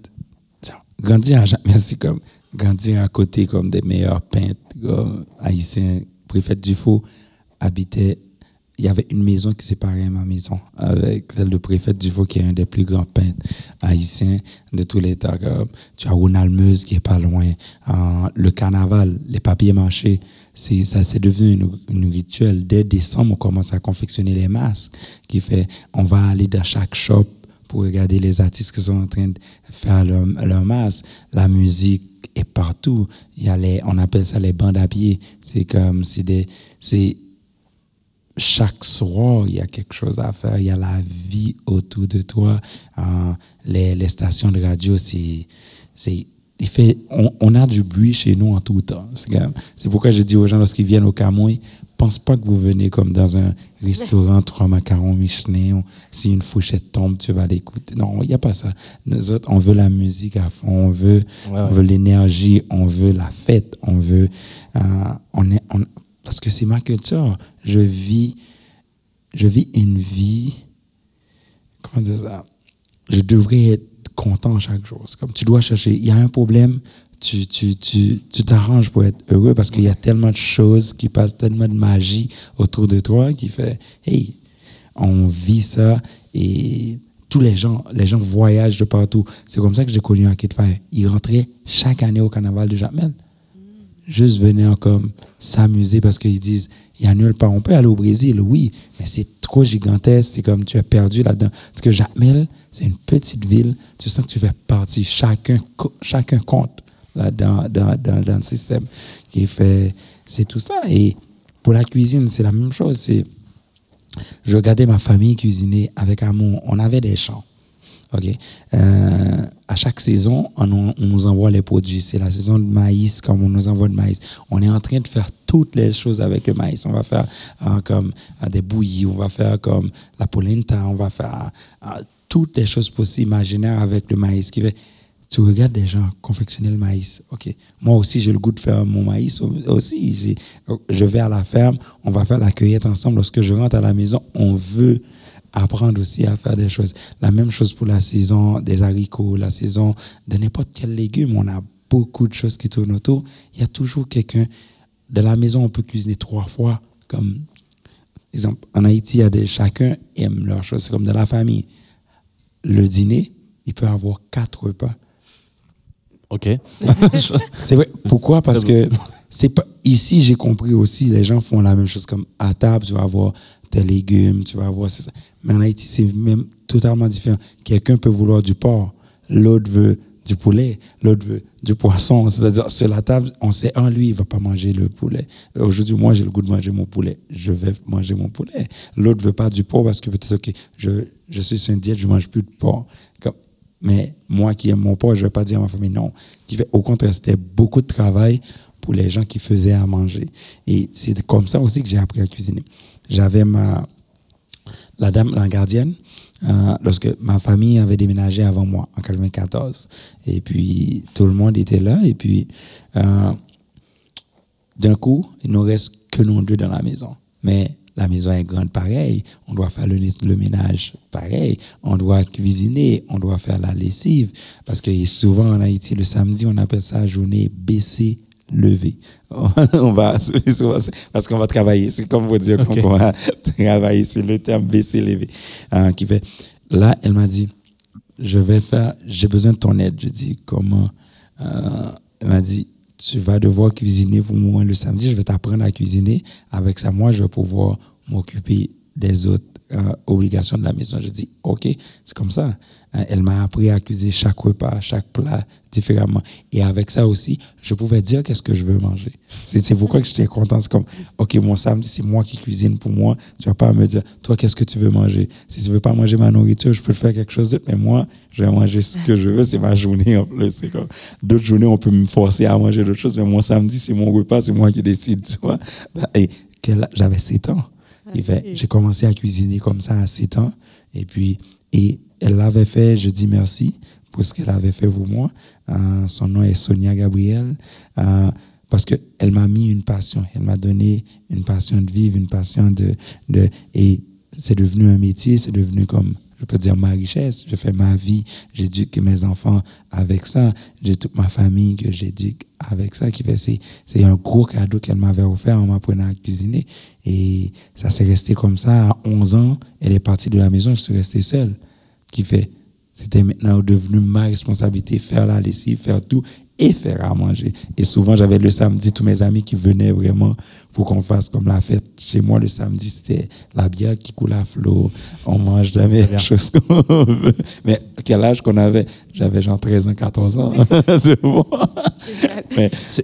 grandir à jamais, c'est comme grandir à côté comme des meilleurs peintres comme haïtiens. Préfet Dufault habitait, il y avait une maison qui séparait ma maison avec celle de préfet Dufault qui est un des plus grands peintres haïtiens de tous les temps. Tu as Ronald Meuse qui est pas loin. Euh, le carnaval, les papiers c'est ça c'est devenu une rituel. Dès décembre, on commence à confectionner les masques qui fait, on va aller dans chaque shop pour regarder les artistes qui sont en train de faire leur, leur masse. La musique est partout. Il y a les, on appelle ça les bandes à pied. C'est comme, c'est des, c'est, chaque soir, il y a quelque chose à faire. Il y a la vie autour de toi. Euh, les, les stations de radio, c'est, il fait, on, on a du bruit chez nous en tout temps. C'est, pourquoi je dis aux gens lorsqu'ils viennent au Cameroun, pense pas que vous venez comme dans un restaurant, trois macarons Michelin, si une fourchette tombe, tu vas l'écouter. Non, il n'y a pas ça. Nous autres, on veut la musique à fond, on veut, Ouais, on ouais. veut l'énergie, on veut la fête, on veut, euh, on est, on- parce que c'est ma culture. Je vis, je vis une vie, comment dire ça? Je devrais être content chaque jour. C'est comme tu dois chercher. Il y a un problème, tu, tu, tu, tu t'arranges pour être heureux parce qu'il y a tellement de choses qui passent, tellement de magie autour de toi qui fait, hey, on vit ça et tous les gens, les gens voyagent de partout. C'est comme ça que j'ai connu Arcade Fire. Ils rentraient chaque année au carnaval de Jamel. Juste venir comme s'amuser parce qu'ils disent, il y a nulle part. On peut aller au Brésil, oui, mais c'est trop gigantesque. C'est comme tu es perdu là-dedans. Parce que Jamel, c'est une petite ville. Tu sens que tu fais partie. Chacun, chacun compte là dans, dans, dans, dans le système qui fait, c'est tout ça. Et pour la cuisine, c'est la même chose. C'est, je regardais ma famille cuisiner avec amour. On avait des champs. OK? Euh, à chaque saison, on, nous- envoie les produits. C'est la saison de maïs, comme on nous envoie de maïs. On est en train de faire toutes les choses avec le maïs. On va faire euh, comme euh, des bouillies, on va faire comme la polenta, on va faire toutes les choses possibles, imaginaires avec le maïs. Qui fait, tu regardes des gens confectionner le maïs. OK. Moi aussi, j'ai le goût de faire mon maïs au- aussi. Je vais à la ferme, on va faire la cueillette ensemble. Lorsque je rentre à la maison, on veut apprendre aussi à faire des choses. La même chose pour la saison des haricots, la saison de n'importe quel légume. On a beaucoup de choses qui tournent autour. Il y a toujours quelqu'un. De la maison, on peut cuisiner trois fois. Comme, exemple, en Haïti, il y a des, chacun aime leurs choses. C'est comme dans la famille. Le dîner, il peut avoir quatre repas. Ok. C'est vrai. Pourquoi? Parce que c'est pas ici, j'ai compris aussi, les gens font la même chose comme à table, tu vas avoir tes légumes, tu vas avoir ça. Mais en Haïti, c'est même totalement différent. Quelqu'un peut vouloir du porc, l'autre veut du poulet, l'autre veut du poisson. C'est-à-dire, sur la table, on sait, un, lui, il va pas manger le poulet. Aujourd'hui, moi, j'ai le goût de manger mon poulet. Je vais manger mon poulet. L'autre veut pas du porc parce que peut-être, OK, je, je suis sur une diète, je mange plus de porc. Mais moi qui aime mon poste, je vais pas dire à ma famille non. Au contraire, c'était beaucoup de travail pour les gens qui faisaient à manger. Et c'est comme ça aussi que j'ai appris à cuisiner. J'avais ma, la dame, la gardienne, euh, lorsque ma famille avait déménagé avant moi, en 94. Et puis, tout le monde était là. Et puis, euh, d'un coup, il ne reste que nous deux dans la maison. Mais la maison est grande pareil, on doit faire le, ménage pareil, on doit cuisiner, on doit faire la lessive. Parce que souvent en Haïti, le samedi, on appelle ça journée baissée lever. on va, parce qu'on va travailler. C'est comme vous dire qu'on va travailler. C'est le terme baisser, lever. Euh, qui fait, là, elle m'a dit, je vais faire, j'ai besoin de ton aide. Je dis, comment? Euh, elle m'a dit, tu vas devoir cuisiner pour moi le samedi. Je vais t'apprendre à cuisiner. Avec ça, moi, je vais pouvoir m'occuper des autres euh, obligations de la maison. Je dis, OK, c'est comme ça. Euh, elle m'a appris à cuisiner chaque repas, chaque plat différemment. Et avec ça aussi, je pouvais dire qu'est-ce que je veux manger. C'est pourquoi que j'étais content. C'est comme, OK, mon samedi, c'est moi qui cuisine pour moi. Tu vas pas me dire, toi, qu'est-ce que tu veux manger? Si tu veux pas manger ma nourriture, je peux faire quelque chose d'autre. Mais moi, je vais manger ce que je veux. C'est ma journée en plus. D'autres journées, on peut me forcer à manger d'autres choses. Mais mon samedi, c'est mon repas, c'est moi qui décide, tu vois. Et j'avais 7 ans. J'ai commencé à cuisiner comme ça à 7 ans. Et puis, et elle l'avait fait, je dis merci pour ce qu'elle avait fait pour moi. Euh, son nom est Sonia Gabriel. Euh, parce qu'elle m'a mis une passion. Elle m'a donné une passion de vivre, une passion de. de et c'est devenu un métier, c'est devenu comme, je peux dire, ma richesse. Je fais ma vie, j'éduque mes enfants avec ça. J'ai toute ma famille que j'éduque avec ça. Qui fait, c'est, c'est un gros cadeau qu'elle m'avait offert en m'apprenant à cuisiner. Et ça s'est resté comme ça. À 11 ans, elle est partie de la maison, je suis resté seul qui fait, c'était maintenant devenu ma responsabilité, faire la lessive, faire tout et faire à manger. Et souvent, j'avais le samedi tous mes amis qui venaient vraiment pour qu'on fasse comme la fête. Chez moi, le samedi, c'était la bière qui coule à flot. On mange jamais la chose qu'on veut. Mais quel âge qu'on avait? J'avais genre 13 ans, 14 ans.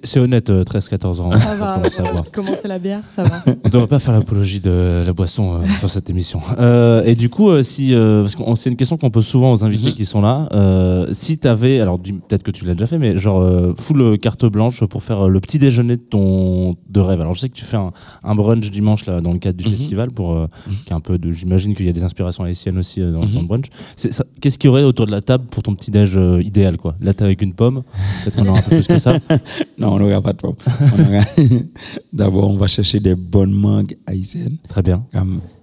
c'est honnête, 13-14 euh, ans. Ça va. Comment c'est la bière Ça va. On ne doit pas faire l'apologie de la boisson euh, sur cette émission. Euh, et du coup, si, parce que c'est une question qu'on pose souvent aux invités mhm. qui sont là. si tu avais, alors peut-être que tu l'as déjà fait, mais genre full carte blanche pour faire le petit déjeuner de ton de rêve. Alors je sais que tu fais un, brunch dimanche là dans le cadre du mhm. festival pour mhm. qui un peu de. J'imagine qu'il y a des inspirations haïtiennes aussi dans, dans, le brunch. Qu'est-ce qu'il y aurait autour de la table pour ton petit déj idéal quoi? Là, avec une pomme. Peut-être qu'on aura un peu plus ça? non, on n'aura pas de pomme. D'abord, on va chercher des bonnes mangues haïtiennes. Très bien.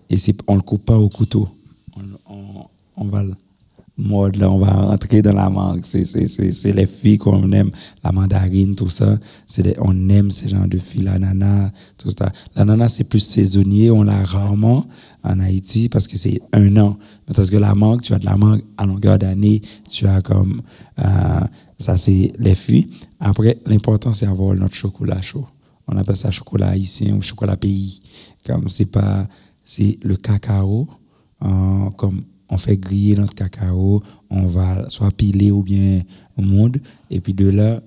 et si on le coupe pas au couteau, on, va le mordre, là, on va rentrer dans la mangue. C'est les filles qu'on aime, la mandarine, tout ça. Des, on aime ces genres de filles, l'ananas, tout ça. L'ananas, c'est plus saisonnier, on l'a rarement en Haïti parce que c'est un an. Parce que la mangue, tu as de la mangue à longueur d'année, tu as comme, euh, ça c'est les fruits. Après, l'important c'est avoir notre chocolat chaud. On appelle ça chocolat haïtien ou chocolat pays. Comme c'est pas, c'est le cacao, comme on fait griller notre cacao, on va soit piler ou bien au monde, et puis de là,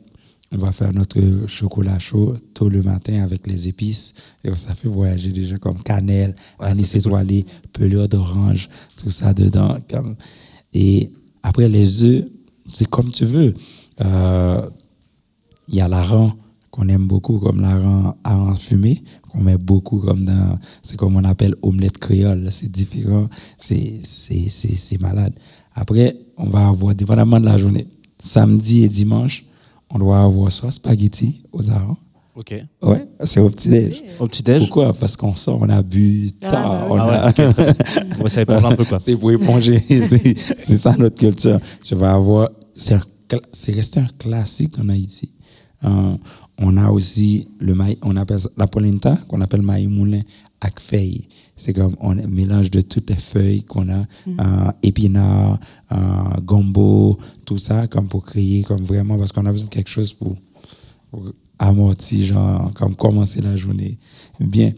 on va faire notre chocolat chaud tôt le matin avec les épices. Et ça fait voyager déjà comme cannelle, anis étoilé, pelure d'orange, tout ça dedans. Comme... Et après, les œufs, c'est comme tu veux. Euh, il y a l'aran qu'on aime beaucoup, comme l'aran à fumé, qu'on met beaucoup comme dans, c'est comme on appelle omelette créole. C'est différent, c'est, c'est, c'est, malade. Après, on va avoir, dépendamment de la journée, samedi et dimanche, on doit avoir soit spaghetti aux arômes. Ok. Ouais, c'est au petit-déj. Au petit-déj? Pourquoi? Parce qu'on sort, on a bu ah, tard. Bah on ah a... ça éponge un peu, quoi. c'est pour éponger. c'est ça notre culture. Tu vas avoir. C'est resté un classique en Haïti. Euh, on a aussi le maï, on appelle la polenta, qu'on appelle maï moulin avec feuilles. C'est comme on mélange de toutes les feuilles qu'on a, mm. euh, épinards, euh, gombo, tout ça, comme pour créer, comme vraiment, parce qu'on a besoin de quelque chose pour, amortir, genre, comme commencer la journée bien.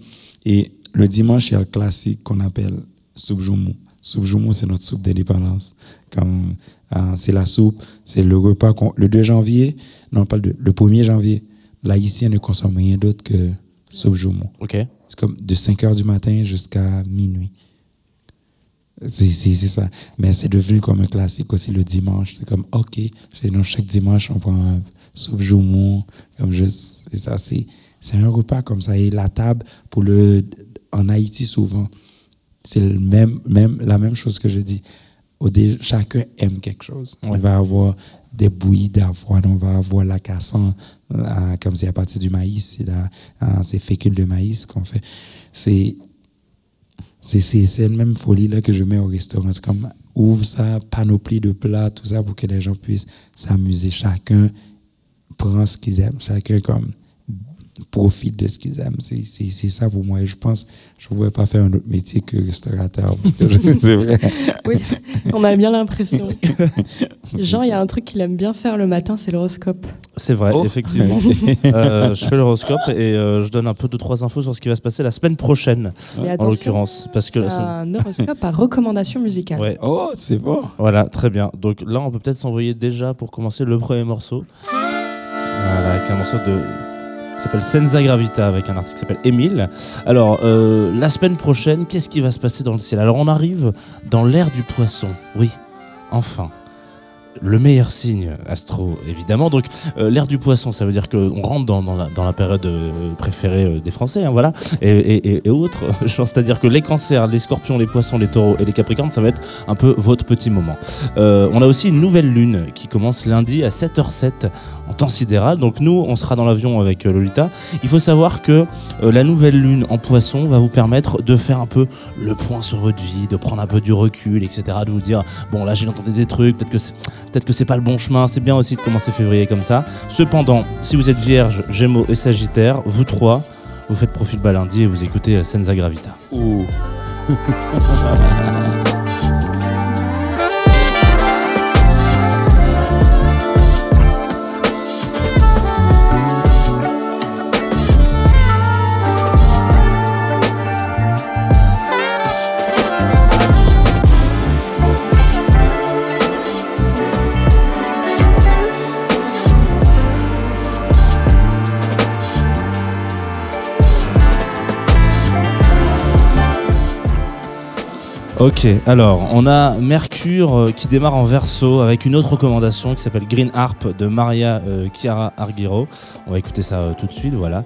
Et le dimanche, il y a le classique qu'on appelle. Soupe joumou, c'est notre soupe d'indépendance. Comme, euh, c'est la soupe, c'est le repas, le 2 janvier, non, pas le 2, le 1er janvier, l'haïtien ne consomme rien d'autre que soupe joumou. OK. C'est comme de 5 heures du matin jusqu'à minuit. C'est ça. Mais c'est devenu comme un classique aussi le dimanche. C'est comme, OK, chez nous, chaque dimanche, on prend un soupe joumou. Comme je, c'est ça, c'est, c'est un repas comme ça. Et la table, pour le, en Haïti, souvent, c'est le même, même, la même chose que je dis. Au dé- chacun aime quelque chose. Ouais. On va avoir des bouillies d'avoine, on va avoir la cassant, la- comme c'est à partir du maïs, c'est c'est fécule de maïs qu'on fait. C'est, c'est, c'est, c'est la même folie là que je mets au restaurant. C'est comme ouvre ça, panoplie de plats, tout ça pour que les gens puissent s'amuser. Chacun prend ce qu'ils aiment. Chacun comme profite de ce qu'ils aiment. C'est, c'est, c'est ça pour moi. Et je pense je ne pourrais pas faire un autre métier que restaurateur. c'est vrai. Oui, on a bien l'impression. Jean, il y a un truc qu'il aime bien faire le matin, c'est l'horoscope. C'est vrai, Oh. effectivement. Euh, je fais l'horoscope et euh, je donne un peu de trois infos sur ce qui va se passer la semaine prochaine, Et en l'occurrence. Parce que c'est la semaine- un horoscope à recommandation musicale. Ouais, Oh, c'est bon. voilà, très bien. Donc là, on peut peut-être s'envoyer déjà pour commencer le premier morceau. Voilà, avec un morceau de. S'appelle Senza Gravita avec un artiste qui s'appelle Émile. Alors, euh, la semaine prochaine, qu'est-ce qui va se passer dans le ciel? Alors, on arrive dans l'ère du poisson. Oui, enfin. Le meilleur signe astro, évidemment. Donc, euh, l'ère du poisson, ça veut dire qu'on rentre dans, la, période euh, préférée euh, des Français, hein, voilà, et, et- et- autres. C'est-à-dire que les cancers, les scorpions, les poissons, les taureaux et les capricornes, ça va être un peu votre petit moment. On a aussi une nouvelle lune qui commence lundi à 7h07 en temps sidéral. Donc nous, on sera dans l'avion avec Lolita. Il faut savoir que la nouvelle lune en poisson va vous permettre de faire un peu le point sur votre vie, de prendre un peu du recul, etc. De vous dire, bon là j'ai entendu des trucs, peut-être que peut-être que c'est pas le bon chemin. C'est bien aussi de commencer février comme ça. Cependant, si vous êtes vierge, gémeaux et sagittaire, vous trois, vous faites profil bas lundi et vous écoutez euh, Senza Gravita. Ok, alors on a Mercure euh, qui démarre en verso avec une autre recommandation qui s'appelle Green Harp de Maria euh, Chiara Argiro. On va écouter ça euh, tout de suite, voilà.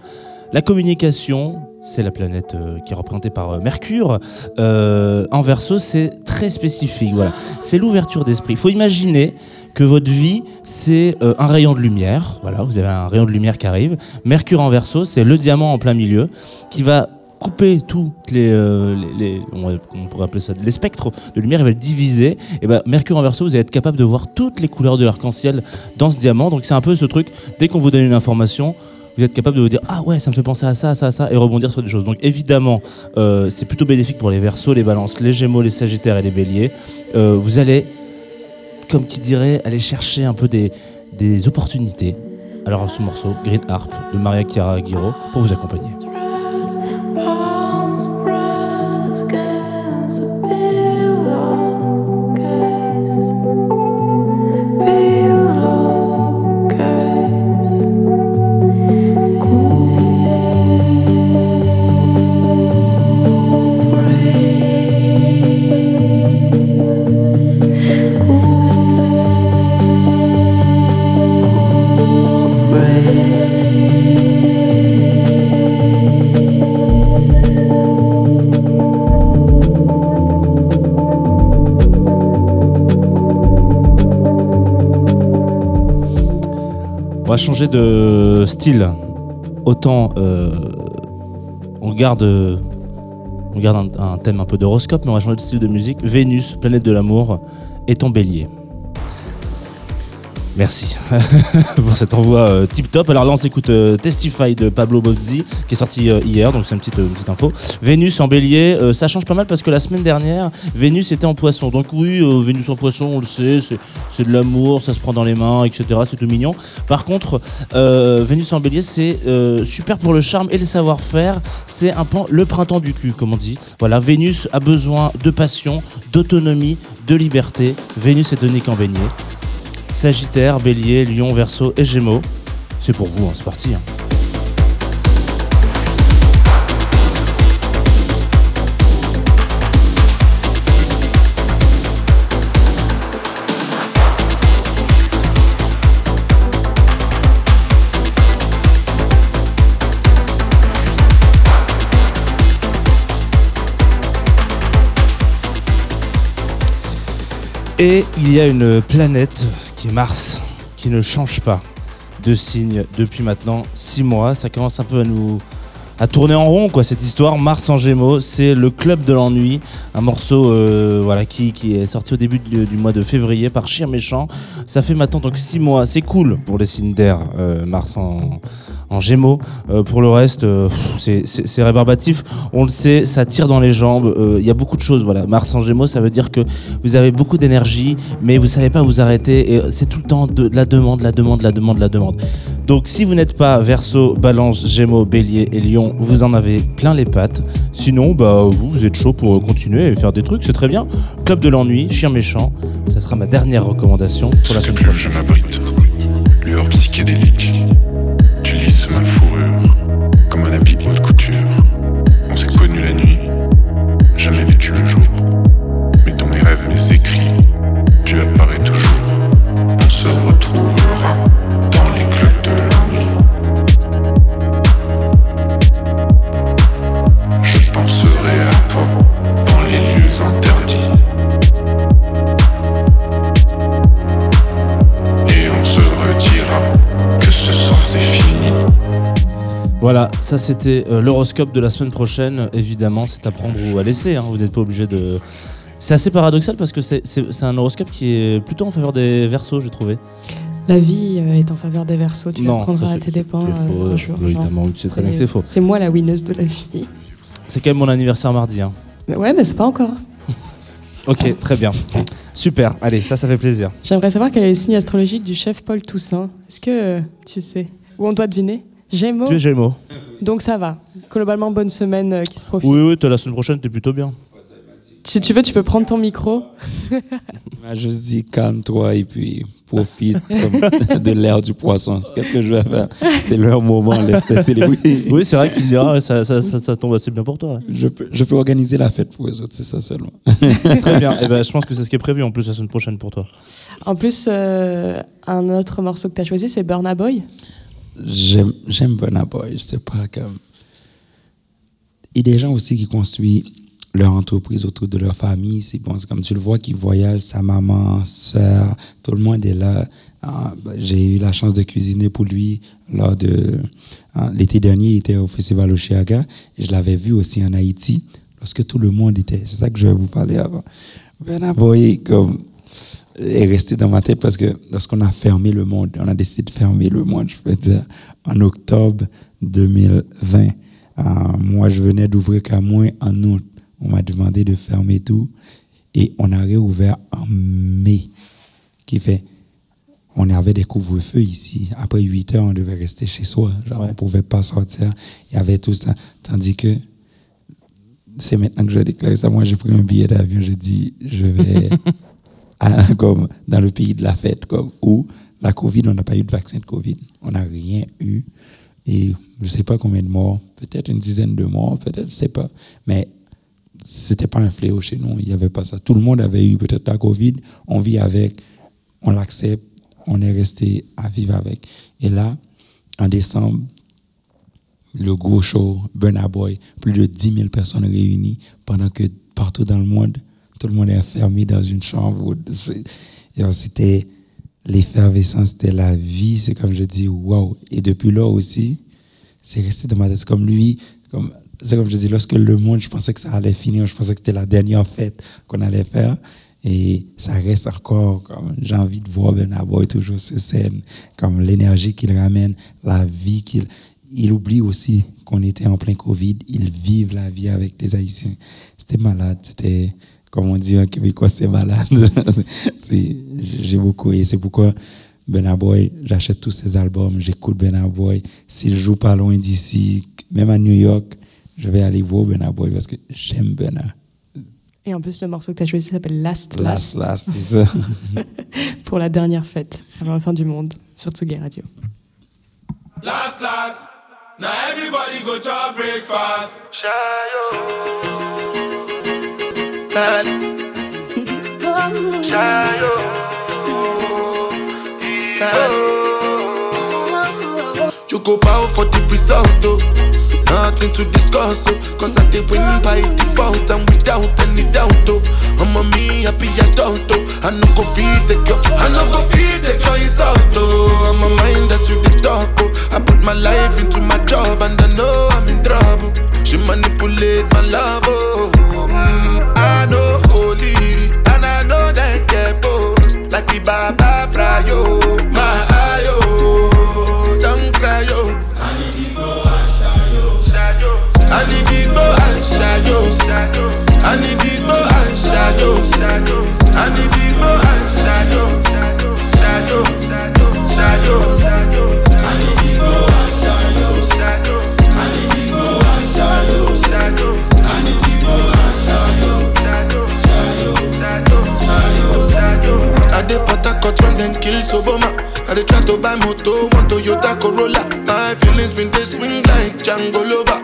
La communication, c'est la planète qui est représentée par Mercure. En verso, c'est très spécifique, voilà. C'est l'ouverture d'esprit. Il faut imaginer que votre vie, c'est un rayon de lumière. Voilà, vous avez un rayon de lumière qui arrive. Mercure en verso, c'est le diamant en plein milieu qui va couper toutes les, euh, les, on, pourrait appeler ça les spectres de lumière, il va le diviser. Et ben Mercure en verso, vous allez être capable de voir toutes les couleurs de l'arc-en-ciel dans ce diamant. Donc c'est un peu ce truc. Dès qu'on vous donne une information, vous êtes capable de vous dire ah ouais ça me fait penser à ça, à ça, à ça et rebondir sur des choses. Donc évidemment euh, c'est plutôt bénéfique pour les Verseaux, les Balances, les Gémeaux, les Sagittaires et les Béliers. Euh, vous allez, comme qui dirait, aller chercher un peu des, des opportunités. Alors ce morceau Green Harp de Maria Chiara Aguirre pour vous accompagner. Changer de style. Autant euh, on garde, on garde un, thème un peu d'horoscope, mais on va changer de style de musique. Vénus, planète de l'amour, est en bélier. Merci pour cet envoi euh, tip top. Alors là, on s'écoute euh, Testify de Pablo Bozzi qui est sorti hier, donc c'est une petite, petite info. Vénus en bélier, ça change pas mal parce que la semaine dernière, Vénus était en poisson. Donc oui, Vénus en poisson, on le sait, c'est- de l'amour, ça se prend dans les mains, etc. C'est tout mignon. Par contre, euh, Vénus en bélier, c'est euh, super pour le charme et le savoir-faire. C'est un pan, le printemps du cul, comme on dit. Voilà, Vénus a besoin de passion, d'autonomie, de liberté. Vénus est tonique en beignet. Sagittaire, Bélier, Lion, Verseau et Gémeaux. C'est pour vous, hein, c'est parti. hein. Et il y a une planète qui est Mars, qui ne change pas de signe depuis maintenant 6 mois. Ça commence un peu à nous à tourner en rond quoi cette histoire. Mars en Gémeaux, c'est le club de l'ennui, un morceau euh, voilà qui, est sorti au début du, mois de février par Chien Méchant. Ça fait maintenant donc 6 mois. C'est cool pour les d'air euh, Mars en Gémeaux. Euh, pour le reste, c'est- rébarbatif. On le sait, ça tire dans les jambes. Il y a beaucoup de choses. Voilà, Mars en Gémeaux, ça veut dire que vous avez beaucoup d'énergie, mais vous savez pas vous arrêter. C'est tout le temps de, la demande, la demande, la demande, la demande. Donc, si vous n'êtes pas Verseau, Balance, Gémeaux, Bélier et Lion, vous en avez plein les pattes. Sinon, bah vous, vous êtes chaud pour continuer et faire des trucs, c'est très bien. Club de l'ennui, chien méchant, ça sera ma dernière recommandation pour la semaine prochaine. je m'abrite. Lueur psychédélique. Ça c'était euh, l'horoscope de la semaine prochaine. Évidemment, c'est à prendre ou à laisser. hein. Vous n'êtes pas obligé de. C'est assez paradoxal parce que c'est- c'est c'est un horoscope qui est plutôt en faveur des versos, j'ai trouvé. La vie euh, est en faveur des versos. Tu Non, l'apprendras ça, à c'est- tes dépens c'est euh, faux, un jour. évidemment, genre. tu sais très bien que c'est faux. C'est moi la winneuse de la vie. C'est quand même mon anniversaire mardi. hein. Mais ouais, mais c'est pas encore. Ok, très bien. Super, allez, ça, ça fait plaisir. J'aimerais savoir quel est le signe astrologique du chef Paul Toussaint. Est-ce que euh, tu sais Ou on doit deviner? Gémeaux? Tu es Gémeaux Donc ça va. Globalement, bonne semaine euh, qui se profile. Oui, oui, t'as la semaine prochaine, t'es plutôt bien. Si tu veux, tu peux prendre ton micro. Moi, je dis calme-toi et puis profite comme de l'air du poisson. Qu'est-ce que je vais faire? C'est leur moment, laisse-les célébrer. Oui, c'est vrai qu'il dira, ça, ça, ça, ça tombe assez bien pour toi. Je peux, je peux organiser la fête pour eux autres, c'est ça seulement. Très bien. Et ben, je pense que c'est ce qui est prévu en plus la semaine prochaine pour toi. En plus, euh, un autre morceau que tu as choisi, c'est Burna Boy. J'aime, j'aime Burna Boy, je sais pas comme. Et des gens aussi qui construisent leur entreprise autour de leur famille, c'est bon, comme tu le vois qui voyagent, sa maman, sœur, tout le monde est là. Ah, ben, J'ai eu la chance de cuisiner pour lui lors de ah, l'été dernier, il était au festival Oceaga et je l'avais vu aussi en Haïti lorsque tout le monde était. C'est ça que je vais vous parler avant. Boy, comme est resté dans ma tête parce que lorsqu'on a fermé le monde, on a décidé de fermer le monde, je veux dire, en octobre 2020. Euh, moi, je venais d'ouvrir moins en août. On m'a demandé de fermer tout et on a réouvert en mai, qui fait, on avait des couvre-feux ici. Après 8 heures, on devait rester chez soi. Genre, Ouais. on pouvait pas sortir. Il y avait tout ça. Tandis que c'est maintenant que je déclare ça. Moi, j'ai pris un billet d'avion. J'ai dit, je vais à- comme dans le pays de la fête, comme où la Covid, on n'a pas eu de vaccin de Covid. On n'a rien eu. Et je ne sais pas combien de morts, peut-être une dizaine de morts, peut-être, je sais pas. Mais c'était pas un fléau chez nous. Il n'y avait pas ça. Tout le monde avait eu peut-être la Covid. On vit avec, on l'accepte, on est resté à vivre avec. Et là, en décembre, le gros show, Burna Boy, plus de 10 000 personnes réunies, pendant que partout dans le monde, tout le monde est enfermé dans une chambre. C'était l'effervescence, c'était la vie. C'est comme je dis, waouh. Et depuis là aussi, c'est resté dans ma tête. Comme lui, comme, c'est comme je dis, lorsque le monde, je pensais que ça allait finir, je pensais que c'était la dernière fête qu'on allait faire. Et ça reste encore, comme j'ai envie de voir Burna Boy toujours sur scène, comme l'énergie qu'il ramène, la vie qu'il. Il oublie aussi qu'on était en plein Covid. Ils vivent la vie avec des Haïtiens. C'était malade. C'était, comme on dit en québécois, c'est malade. c'est, j'ai beaucoup. Et c'est pourquoi Burna Boy, j'achète tous ses albums, j'écoute Burna Boy. S'il joue pas loin d'ici, même à New York, je vais aller voir Burna Boy parce que j'aime Burna. Et en plus, le morceau que tu as choisi s'appelle Last Last, Last, last, c'est ça. pour la dernière fête avant la fin du monde sur Tsugi Radio. Last, last. Now everybody go to breakfast. go original. Chayo. for the 40% Nothing to discuss, oh. Cause I did win by default and without any doubt, oh. I'm a me happy adult, oh. I no go feed the girl, I no go feed the girl insult, oh. I'm a mind that's you the talk, oh. I put my life into my job and I know I'm in trouble. She manipulate my love, oh. Mm, I know holy and I know that get both like the Baba Frayo, my And if you go shadow, and if you go and shadow, shadow, shadow, and if you go and shadow, and if you go shadow, and if you go and shadow, shadow, shadow, shadow. I dey put a cut then kill Soboma. I dey try to buy moto, one Toyota Corolla. My feelings been they swing like Django Lover.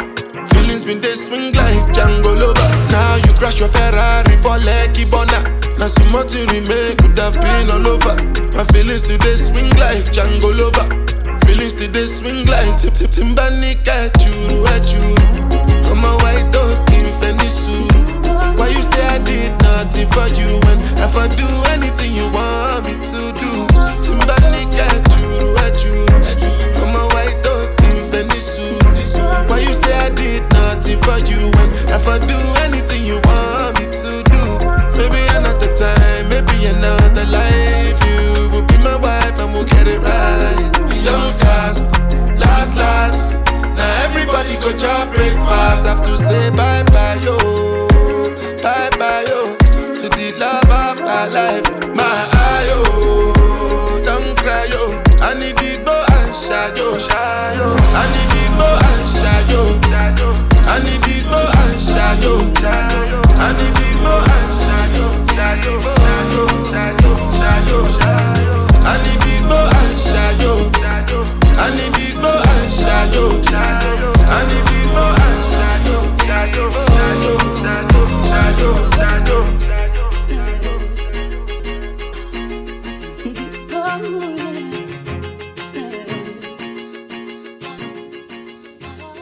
Feelings been they swing like Django Lover. You crash your Ferrari for Lucky Bona. Now more to remake could have been all over. My feelings today swing like Django Lover. Feelings today swing like Tip Tip Timbani Churu Churu. I'm a white dog in Fenisu. Why you say I did nothing for you when if I do anything you want me to do? Timbani for you when if I do anything you want me to do? Maybe another time, maybe another life. You will be my wife and we'll get it right. Young cast, last, last. Now everybody go job breakfast. Have to say bye bye, yo.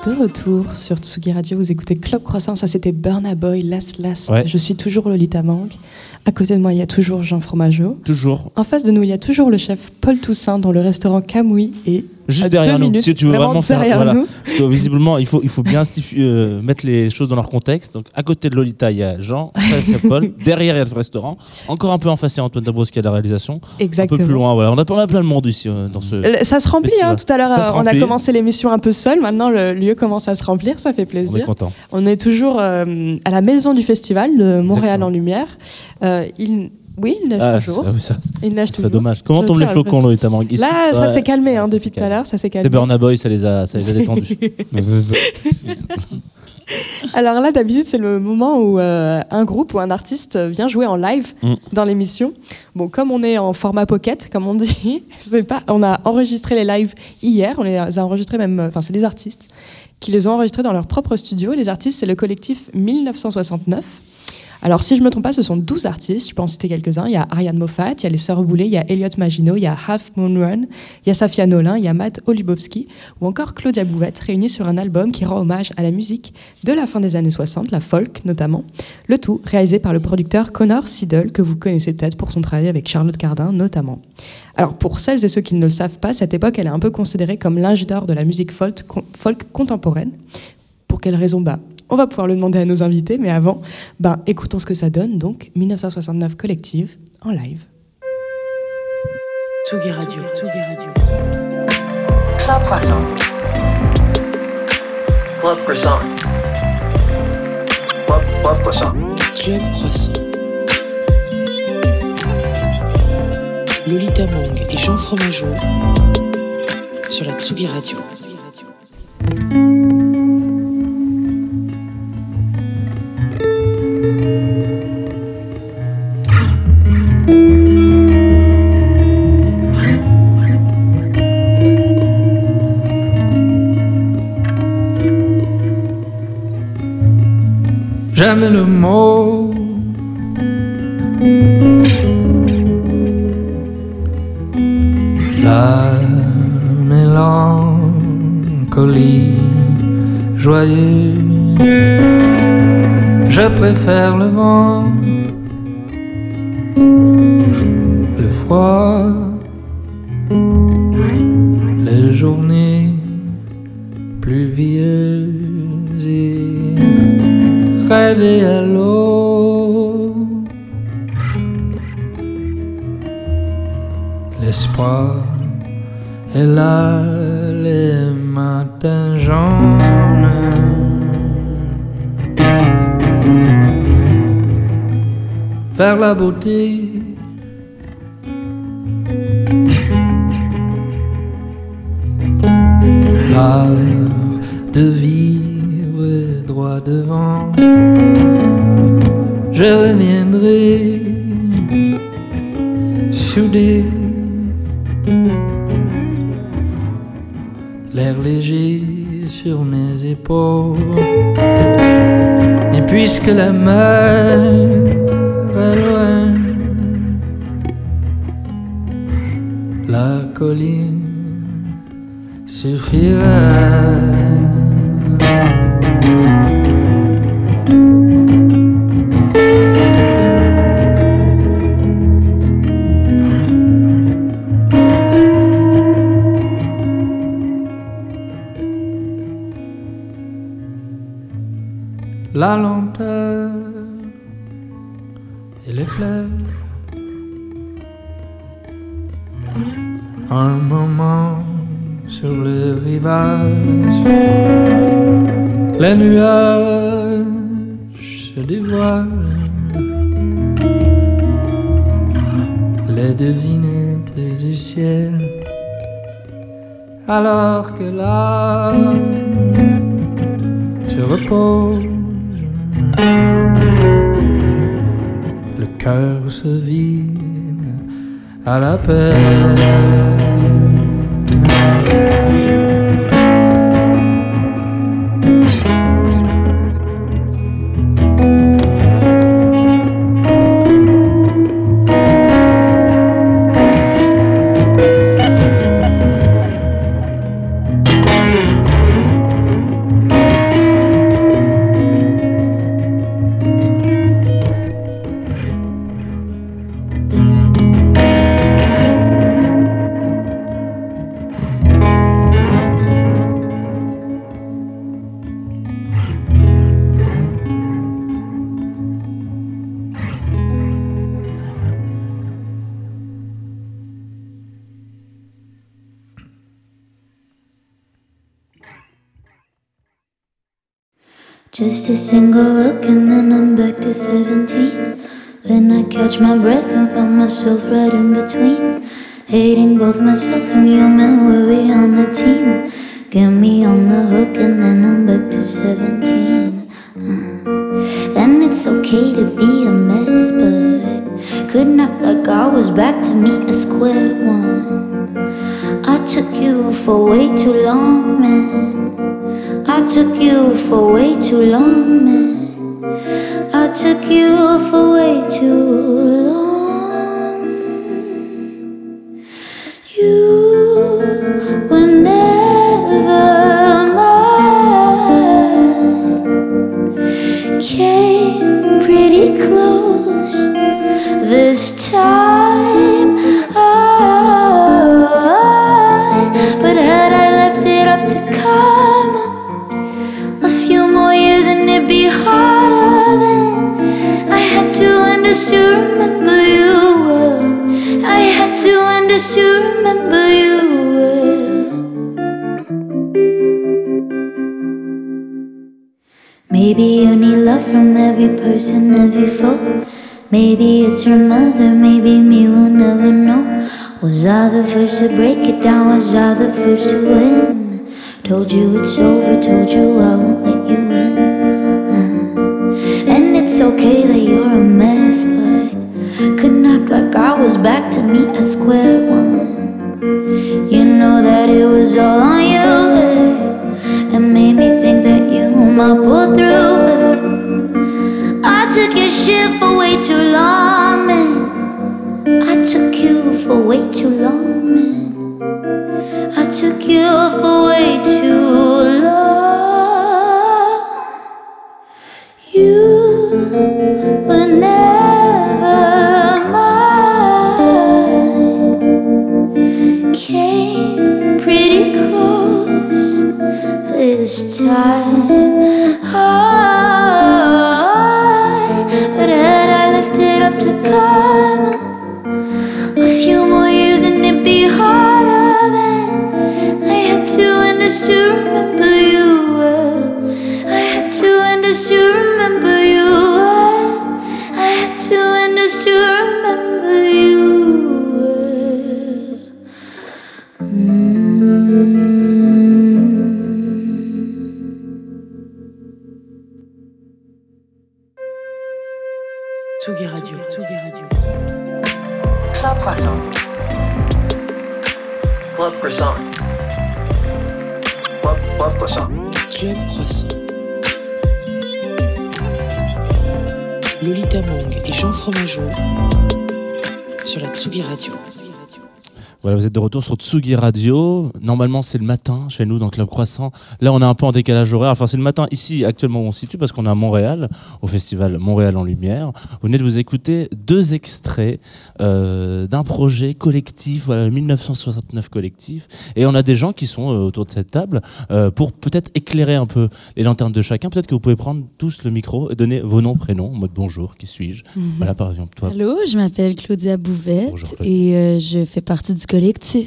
De retour sur Tsugi Radio, vous écoutez Club Croissant, ça c'était Burna Boy, Last Last. Ouais. Je suis toujours Lolita Mang. À côté de moi, il y a toujours Jean Fromageau. Toujours. En face de nous, il y a toujours le chef Paul Toussaint dans le restaurant Camouille et Juste derrière nous. minutes, si tu veux vraiment, faire. voilà. Parce que visiblement, il faut, il faut bien euh, mettre les choses dans leur contexte. Donc, à côté de Lolita, il y a Jean. Il y a Paul. Derrière, il y a le restaurant. Encore un peu en face, il y a Antoine Dabrowski à la réalisation. Un Exactement. peu plus loin. Voilà. On, a, on a plein de monde ici euh, dans ce. Ça se remplit, hein, tout à l'heure, euh, on a commencé l'émission un peu seul, maintenant le lieu commence à se remplir, ça fait On est plaisir. content. On est toujours à la maison du festival de Montréal Exactement. en Lumière. Il... Oui, il neige Ah, toujours. ça, ça, Il neige c'est toujours. dommage. Comment tombent les flocons, Lolita Mang Ici Là, ça Ouais. s'est calmé hein, depuis tout à l'heure, ça s'est calmé. C'est Burna Boy, ça les a, ça les a détendus. Alors là, d'habitude, c'est le moment où euh, un groupe ou un artiste vient jouer en live Mm. dans l'émission. Bon, comme on est en format pocket, comme on dit, pas, on a enregistré les lives hier. On les a enregistrés même, euh, enfin, c'est les artistes qui les ont enregistrés dans leur propre studio. Les artistes, c'est le collectif 1969. Alors, si je me trompe pas, ce sont 12 artistes. Je peux en citer quelques-uns. Il y a Ariane Moffat, il y a les Sœurs Boulay, il y a Elliot Maginot, il y a Half Moon Run, il y a Safia Nolin, il y a Matt Olubowski ou encore Claudia Bouvette, réunis sur un album qui rend hommage à la musique de la fin des années 60, la folk notamment. Le tout réalisé par le producteur Connor Siddle, que vous connaissez peut-être pour son travail avec Charlotte Cardin notamment. Alors, pour celles et ceux qui ne le savent pas, cette époque, elle est un peu considérée comme l'âge d'or de la musique folk, contemporaine. Pour quelle raison? Bah, On va pouvoir le demander à nos invités, mais avant, ben, écoutons ce que ça donne, donc 1969 Collective en live. Tsugi Radio. Tsugi Radio. Club Croissant. Club Croissant. Club, Club Croissant. Club Croissant. Lolita Mang et Jean Fromageau sur la Tsugi Radio. Jamais le mot. La mélancolie. joyeux. Je préfère le vent, le froid, les journées rêver à l'eau. L'espoir est là les matins jaunes. Vers la beauté. L'art de droit devant. Je reviendrai soudé. L'air léger sur mes épaules. Et puisque la mer est loin, la colline suffira. Nuages se dévoilent, les devinettes du ciel, alors que l'âme se repose, le cœur se vide à la paix. Just a single look and then I'm back to 17. Then I catch my breath and find myself right in between. Hating both myself and you, man, were we on a team? Get me on the hook and then I'm back to 17. Uh. And it's okay to be a mess, but couldn't act like I was back to meet a square one. I took you for way too long, man. I took you for way too long, man. I took you for way too long. You were never mine. Came pretty close this time. Just to remember you well. I had to and just to remember you well. Maybe you need love from every person, every foe. Maybe it's your mother, maybe me, we'll never know. Was I the first to break it down? Was I the first to win? Told you it's over, told you I won't let it's okay that you're a mess, but couldn't act like I was back to meet a square one. You know that it was all on you, and made me think that you might pull through. I took your shit for way too long, man. I took you for way too long, man. I took you for way too time. Oh, but had I left it up to God, a few more years and it'd be harder than I had to and just to remember you. well. I had and just to remember retour sur Tsugi Radio. Normalement, c'est le matin chez nous dans Club Croissant. Là, on est un peu en décalage horaire. Enfin, c'est le matin ici, actuellement, où on se situe, parce qu'on est à Montréal, au festival Montréal en Lumière. Vous venez de vous écouter deux extraits euh, d'un projet collectif, voilà, le 1969 collectif. Et on a des gens qui sont euh, autour de cette table euh, pour peut-être éclairer un peu les lanternes de chacun. Peut-être que vous pouvez prendre tous le micro et donner vos noms, prénoms, en mode bonjour, qui suis-je? Mhm. Voilà, par exemple, toi. Allô, je m'appelle Claudia Bouvette Bonjour, Claudia. et je fais partie du collectif.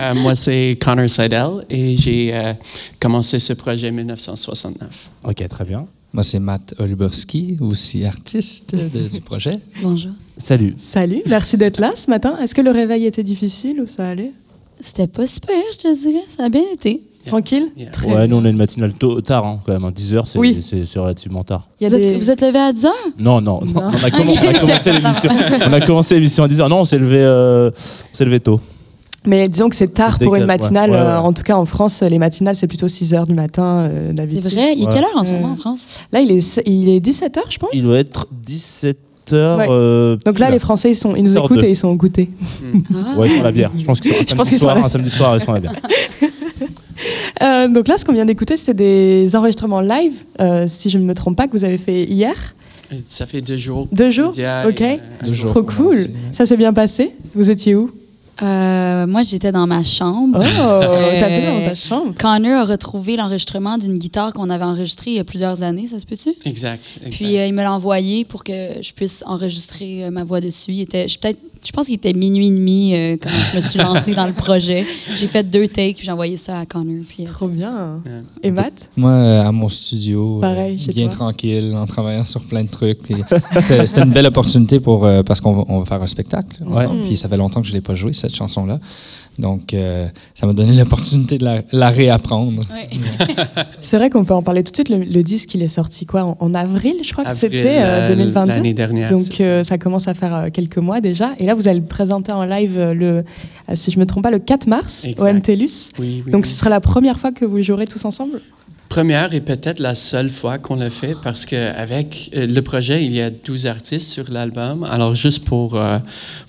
Euh, moi, c'est Connor Seidel et j'ai euh, commencé ce projet en 1969. Ok, très bien. Moi, c'est Matt Olubowski, aussi artiste de- du projet. Bonjour. Salut. Salut, merci d'être là ce matin. Est-ce que le réveil était difficile ou ça allait? C'était pas super, je te dirais. Ça a bien été. Tranquille Yeah. Très Ouais, bien. nous on a une matinale tôt, tard, hein, quand même. hein. 10h, c'est Oui. relativement tard. Il y a Vous êtes, des- vous êtes levé à 10 heures? Non, non, non, Non. On, a commen- on a commencé l'émission. On a commencé l'émission à 10h. Non, on s'est levé, euh, on s'est levé tôt. Mais disons que c'est tard Décale, pour une matinale. Ouais, ouais. euh, en tout cas, en France, les matinales, c'est plutôt 6 h du matin euh, C'est vrai. Il est Ouais. quelle heure en ce Euh, moment en France? Là, il est, il est 17 h, je pense. Il doit être 17h. Ouais. Donc là, les Français, ils, sont, ils nous écoutent de- et ils sont au goûter. Ah. Ouais, ils sont à la bière. Je pense qu'ils sont un samedi sont soir. à la- Un samedi soir, ils sont à la bière. Euh, donc là, ce qu'on vient d'écouter, c'est des enregistrements live, euh, si je ne me trompe pas, que vous avez fait hier. Ça fait deux jours. Deux jours Ok. Deux jours Trop cool. Ça s'est bien passé. Vous étiez où? Euh, moi, j'étais dans ma chambre. Oh, t'as Euh, dans ta chambre. Connor a retrouvé l'enregistrement d'une guitare qu'on avait enregistrée il y a plusieurs années, ça se peut-tu? Exact. exact. Puis euh, il me l'a envoyé pour que je puisse enregistrer euh, ma voix dessus. Il était, je, peut-être, je pense qu'il était minuit et demi euh, quand je me suis lancée dans le projet. J'ai fait deux takes, puis j'ai envoyé ça à Connor. Puis, euh, Trop bien. Ouais. Et Matt? Moi, euh, à mon studio, euh, Pareil, chez bien toi. tranquille, en travaillant sur plein de trucs. puis C'était une belle opportunité pour, euh, parce qu'on va, on va faire un spectacle. Ouais. Puis ça fait longtemps que je ne l'ai pas joué, cette chanson-là. Donc, euh, ça m'a donné l'opportunité de la, la réapprendre. C'est vrai qu'on peut en parler tout de suite. Le, le disque, il est sorti quoi en, en avril, je crois que c'était euh, euh, 2022. L'année dernière. Donc euh, ça commence à faire euh, quelques mois déjà. Et là, vous allez le présenter en live, euh, le, euh, si je me trompe pas, le 4 mars Exact. au MTLUS. Oui, oui, Donc oui. ce sera la première fois que vous jouerez tous ensemble? Première et peut-être la seule fois qu'on l'a fait parce qu'avec le projet, il y a 12 artistes sur l'album. Alors, juste pour, euh,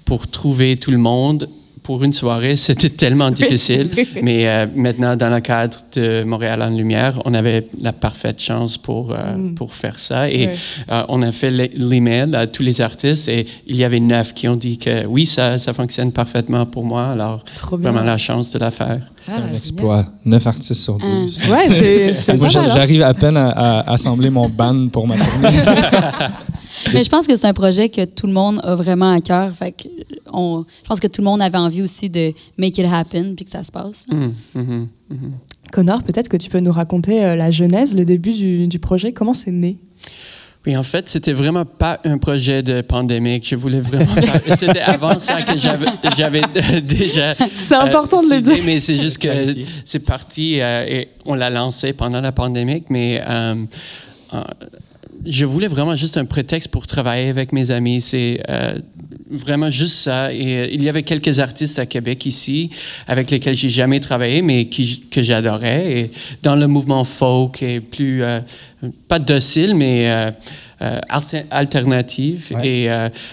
pour trouver tout le monde pour une soirée, c'était tellement difficile. Mais euh, maintenant, dans le cadre de Montréal en Lumière, on avait la parfaite chance pour, euh, Mm. pour faire ça. Et euh, on a fait l'e- l'email à tous les artistes et il y avait neuf qui ont dit que oui, ça, ça fonctionne parfaitement pour moi. Alors, Trop bien. vraiment la chance de la faire. C'est Ah, un exploit. Neuf artistes sur Ah. 12. Ouais, c'est Moi, hein. j'arrive à peine à, à assembler mon band pour ma tournée. Mais je pense que c'est un projet que tout le monde a vraiment à cœur. Fait que on, je pense que tout le monde avait envie aussi de make it happen puis que ça se passe. Mm, mhm, mhm. Connor, peut-être que tu peux nous raconter euh, la genèse, le début du, du projet, comment c'est né? Oui, en fait, c'était vraiment pas un projet de pandémie. Je voulais vraiment pas. C'était avant ça que j'avais, j'avais euh, déjà. C'est important de le dire. Mais c'est juste que c'est parti euh, et on l'a lancé pendant la pandémie. Mais euh, euh, je voulais vraiment juste un prétexte pour travailler avec mes amis. C'est euh, vraiment juste ça. Et euh, il y avait quelques artistes à Québec ici avec lesquels j'ai jamais travaillé, mais qui, que j'adorais. Et dans le mouvement folk et plus euh, pas docile, mais alter- alternative. Et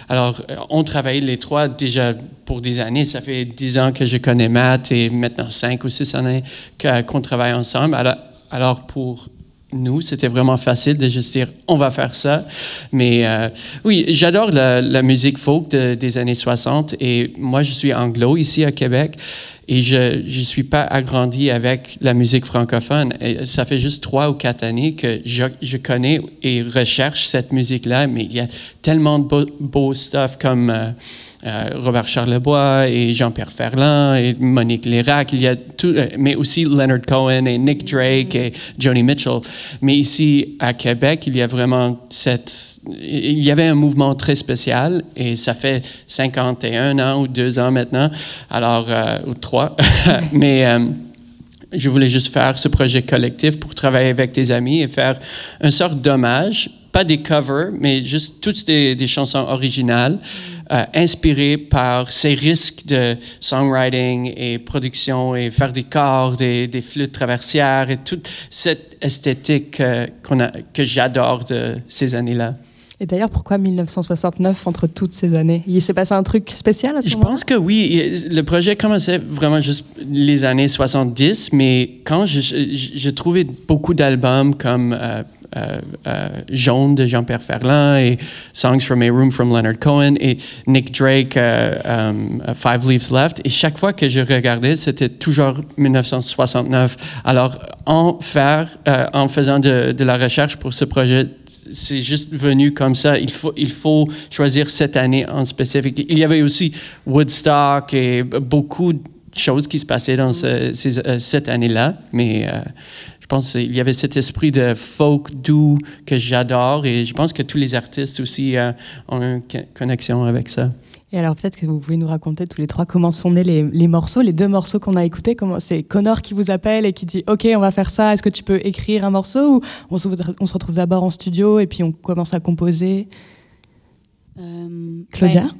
alors, on travaille les trois déjà pour des années. Ça fait dix ans que je connais Matt et maintenant cinq ou six années qu'on travaille ensemble. Alors, alors pour nous, c'était vraiment facile de juste dire on va faire ça. Mais euh, oui, j'adore la, musique folk de- des années 60 et moi, je suis anglo ici à Québec et je ne suis pas agrandi avec la musique francophone. Ça fait juste trois ou quatre années que je, je connais et recherche cette musique-là, mais il y a tellement de beau stuff comme. euh, euh, Robert Charlebois et Jean-Pierre Ferland et Monique Lérac, il y a tout, euh, mais aussi Leonard Cohen et Nick Drake et Joni Mitchell. Mais ici à Québec, il y a vraiment cette, il y avait un mouvement très spécial et ça fait 51 ans ou deux ans maintenant, alors euh, ou trois, mais je voulais juste faire ce projet collectif pour travailler avec des amis et faire une sorte d'hommage, pas des covers, mais juste toutes des chansons originales, euh, inspirées par ces risques de songwriting et production et faire des corps, des, des flûtes traversières et toute cette esthétique euh, qu'on a, que j'adore de ces années-là. Et d'ailleurs, pourquoi 1969 entre toutes ces années? Il s'est passé un truc spécial à ce Je moment-là? pense que oui. Le projet commençait vraiment juste les années 70, mais quand je- je- j'ai trouvé beaucoup d'albums comme euh, Jaune de Jean-Pierre Ferland et Songs from a Room from Leonard Cohen et Nick Drake, euh, euh, Five Leaves Left, et chaque fois que je regardais, c'était toujours 1969. Alors, en, faire, euh, en faisant de, la recherche pour ce projet, c'est juste venu comme ça. Il faut, il faut choisir cette année en spécifique. Il y avait aussi Woodstock et beaucoup de choses qui se passaient dans euh, cette année-là, mais euh, je pense qu'il y avait cet esprit de folk doux que j'adore et je pense que tous les artistes aussi euh, ont une co- connexion avec ça. Et alors peut-être que vous pouvez nous raconter tous les trois comment sont nés les, les morceaux, les deux morceaux qu'on a écoutés. Comment c'est Connor qui vous appelle et qui dit OK, on va faire ça. Est-ce que tu peux écrire un morceau? Ou on se, on se retrouve d'abord en studio et puis on commence à composer Euh, Claudia? ben,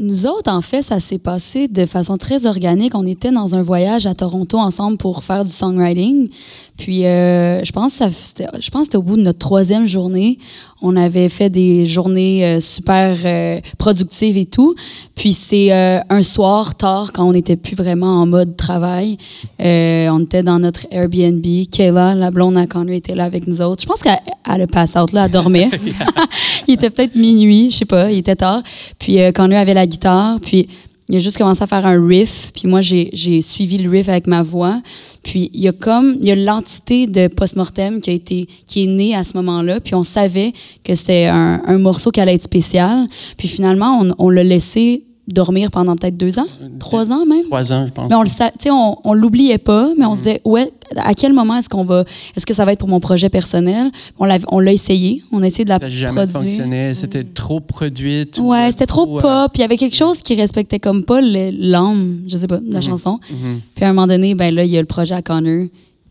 nous autres, en fait, ça s'est passé de façon très organique. On était dans un voyage à Toronto ensemble pour faire du songwriting. Puis, euh, je pense que c'était je pense que c'était au bout de notre troisième journée. On avait fait des journées euh, super euh, productives et tout. Puis, c'est euh, un soir tard, quand on n'était plus vraiment en mode travail. On était dans notre Airbnb. Kayla, la blonde à Connor, était là avec nous autres. Je pense qu'elle elle a pass out là, elle dormait. il était peut-être minuit, je sais pas, il était tard. Puis Connor avait la guitare, puis il a juste commencé à faire un riff, puis moi j'ai suivi le riff avec ma voix. Puis il y a comme il y a l'entité de post-mortem qui a été qui est née à ce moment-là, puis on savait que c'était un, un morceau qui allait être spécial. Puis finalement on, on l'a laissé dormir pendant peut-être deux ans, trois ans même? Trois ans, je pense. Mais on le sa- tu sais, on, on l'oubliait pas, mais on se disait, ouais, à quel moment est-ce qu'on va, est-ce que ça va être pour mon projet personnel? On l'a, on l'a essayé, on a essayé de la Ça n'a jamais produire. fonctionné. C'était trop produit. tout- Ouais, c'était trop euh, pop. Il y avait quelque chose qui respectait comme pas l'âme, je sais pas, de la Mhm. chanson. Mhm. Puis à un moment donné, ben là, il y a le projet à Connor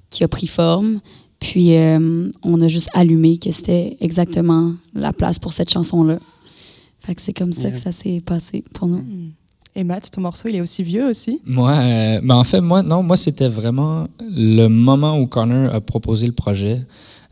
qui a pris forme. Puis euh, on a juste allumé que c'était exactement la place pour cette chanson-là. Fait que c'est comme ça Yeah. que ça s'est passé pour nous. Et Matt, ton morceau, il est aussi vieux aussi? Moi, euh, ben en fait, moi, non, moi, c'était vraiment le moment où Connor a proposé le projet.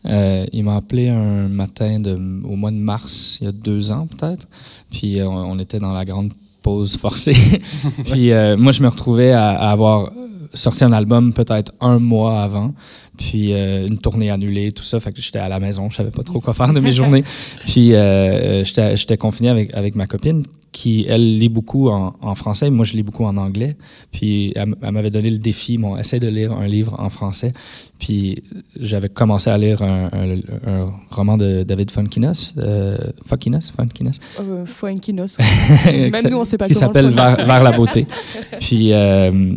Euh, il m'a appelé un matin de, au mois de mars, il y a deux ans peut-être. Puis euh, on, on était dans la grande pause forcée. Puis euh, moi, je me retrouvais à, à avoir sorti un album peut-être un mois avant. Puis euh, une tournée annulée, tout ça. Fait que j'étais à la maison, je savais pas trop quoi faire de mes journées. Puis euh, j'étais confiné avec, avec ma copine qui, elle, lit beaucoup en, en français. Moi, je lis beaucoup en anglais. Puis elle, m'avait donné le défi, bon, essaie de lire un livre en français. Puis j'avais commencé à lire un, un- un roman de David Funkinos, euh, Funkinos, Funkinos, euh, Fuenquinos. Même nous, on sait pas qui s'appelle le vers, la beauté. puis euh,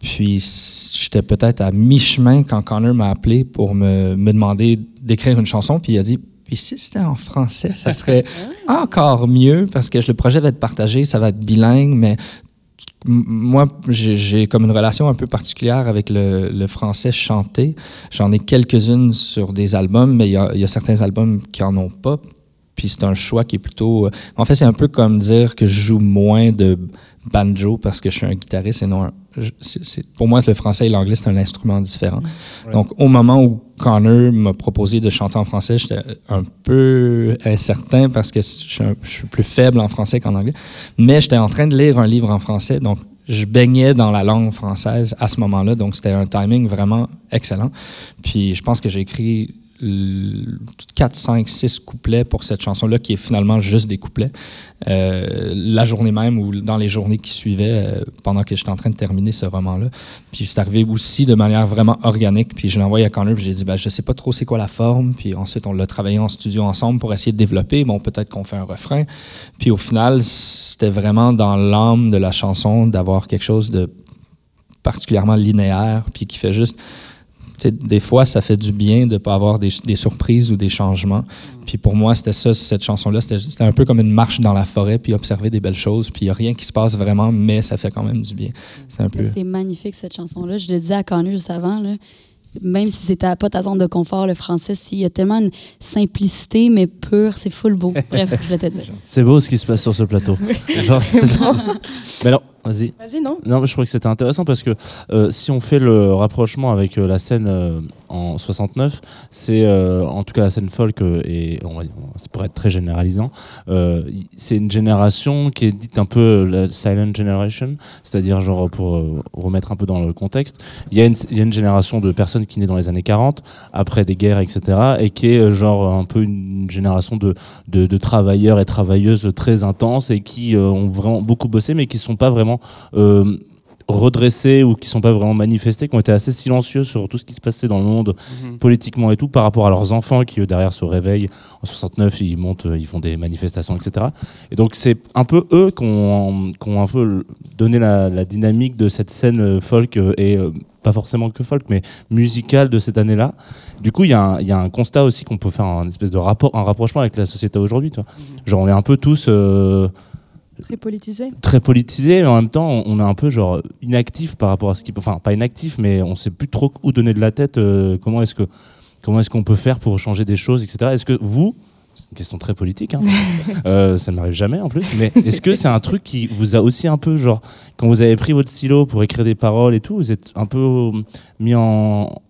puis j'étais peut-être à mi-chemin quand Connor m'a appelé pour me, me demander d'écrire une chanson. Puis il a dit Puis si c'était en français, ça serait encore mieux parce que le projet va être partagé, ça va être bilingue, mais moi, j'ai comme une relation un peu particulière avec le, le français chanté. J'en ai quelques-unes sur des albums, mais il y y a certains albums qui en ont pas. Puis c'est un choix qui est plutôt. euh, En fait, c'est un peu comme dire que je joue moins de banjo parce que je suis un guitariste et non un. je- c'est- c'est- pour moi, le français et l'anglais, c'est un instrument différent. Ouais. Donc, au moment où Connor m'a proposé de chanter en français, j'étais un peu incertain parce que je suis, un- je suis plus faible en français qu'en anglais. Mais j'étais en train de lire un livre en français, donc je baignais dans la langue française à ce moment-là. Donc, c'était un timing vraiment excellent. Puis, je pense que j'ai écrit 4, 5, 6 couplets pour cette chanson-là, qui est finalement juste des couplets. Euh, la journée même ou dans les journées qui suivaient, euh, pendant que j'étais en train de terminer ce roman-là. Puis c'est arrivé aussi de manière vraiment organique. Puis je l'ai envoyé à Connor, puis j'ai dit, ben, je sais pas trop c'est quoi la forme. Puis ensuite, on l'a travaillé en studio ensemble pour essayer de développer. Bon, peut-être qu'on fait un refrain. Puis au final, c'était vraiment dans l'âme de la chanson d'avoir quelque chose de particulièrement linéaire, puis qui fait juste des fois, ça fait du bien de ne pas avoir des, des, surprises ou des changements. Puis pour moi, c'était ça, cette chanson-là. C'était un peu comme une marche dans la forêt, puis observer des belles choses. Puis il n'y a rien qui se passe vraiment, mais ça fait quand même du bien. C'est un peu... C'est magnifique, cette chanson-là. Je le disais à Canu juste avant. Là même si c'était pas ta zone de confort, le français, il y a tellement une simplicité, mais pure, c'est full beau. Bref, je vais te dire. C'est beau ce qui se passe sur ce plateau. Genre... mais alors, vas-y. Vas-y, non Non, mais je trouvais que c'était intéressant parce que euh, si on fait le rapprochement avec euh, la scène euh, en 69, c'est euh, en tout cas la scène folk, euh, et on va dire, ça pourrait être très généralisant, euh, c'est une génération qui est dite un peu la silent generation, c'est-à-dire, genre, pour remettre un peu dans le contexte, il y, a une, génération de personnes qui naît dans les années 40, après des guerres, etc., et qui est genre un peu une génération de, de, de travailleurs et travailleuses très intenses et qui ont vraiment beaucoup bossé, mais qui ne sont pas vraiment redressés ou qui sont pas vraiment manifestés, qui ont été assez silencieux sur tout ce qui se passait dans le monde mmh. politiquement et tout par rapport à leurs enfants qui eux derrière se réveillent en 69 ils montent ils font des manifestations etc et donc c'est un peu eux qui ont, un peu donné la, la, dynamique de cette scène folk et euh, pas forcément que folk mais musicale de cette année là du coup il y, y, a un constat aussi qu'on peut faire un espèce de rapport un rapprochement avec la société aujourd'hui mmh. genre on est un peu tous euh, Très politisé. Très politisé, mais en même temps, on est un peu genre inactif par rapport à ce qui peut. Enfin, pas inactif, mais on sait plus trop où donner de la tête. Euh, comment est-ce que comment est-ce qu'on peut faire pour changer des choses, etc. Est-ce que vous, c'est une question très politique, hein, euh, ça m'arrive jamais en plus, mais est-ce que c'est un truc qui vous a aussi un peu genre quand vous avez pris votre stylo pour écrire des paroles et tout, vous êtes un peu mis en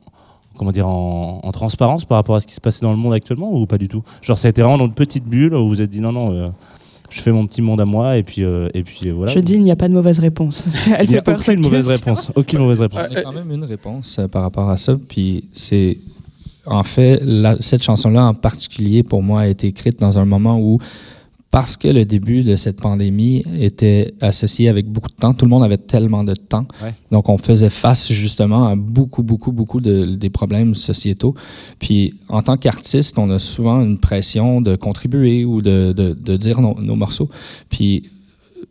comment dire en, en, transparence par rapport à ce qui se passait dans le monde actuellement ou pas du tout? Genre ça a été vraiment dans une petite bulle où vous vous êtes dit non non. Euh, je fais mon petit monde à moi et puis euh, et puis voilà. Je dis il n'y a pas de mauvaise réponse. Elle il n'y a aucune mauvaise réponse. Aucune mauvaise réponse. Il y a quand même une réponse euh, par rapport à ça. Puis c'est en fait la, cette chanson-là en particulier pour moi a été écrite dans un moment où parce que le début de cette pandémie était associé avec beaucoup de temps. Tout le monde avait tellement de temps. Ouais. Donc, on faisait face justement à beaucoup, beaucoup, beaucoup de, des problèmes sociétaux. Puis, en tant qu'artiste, on a souvent une pression de contribuer ou de, de, de dire nos, nos, morceaux. Puis,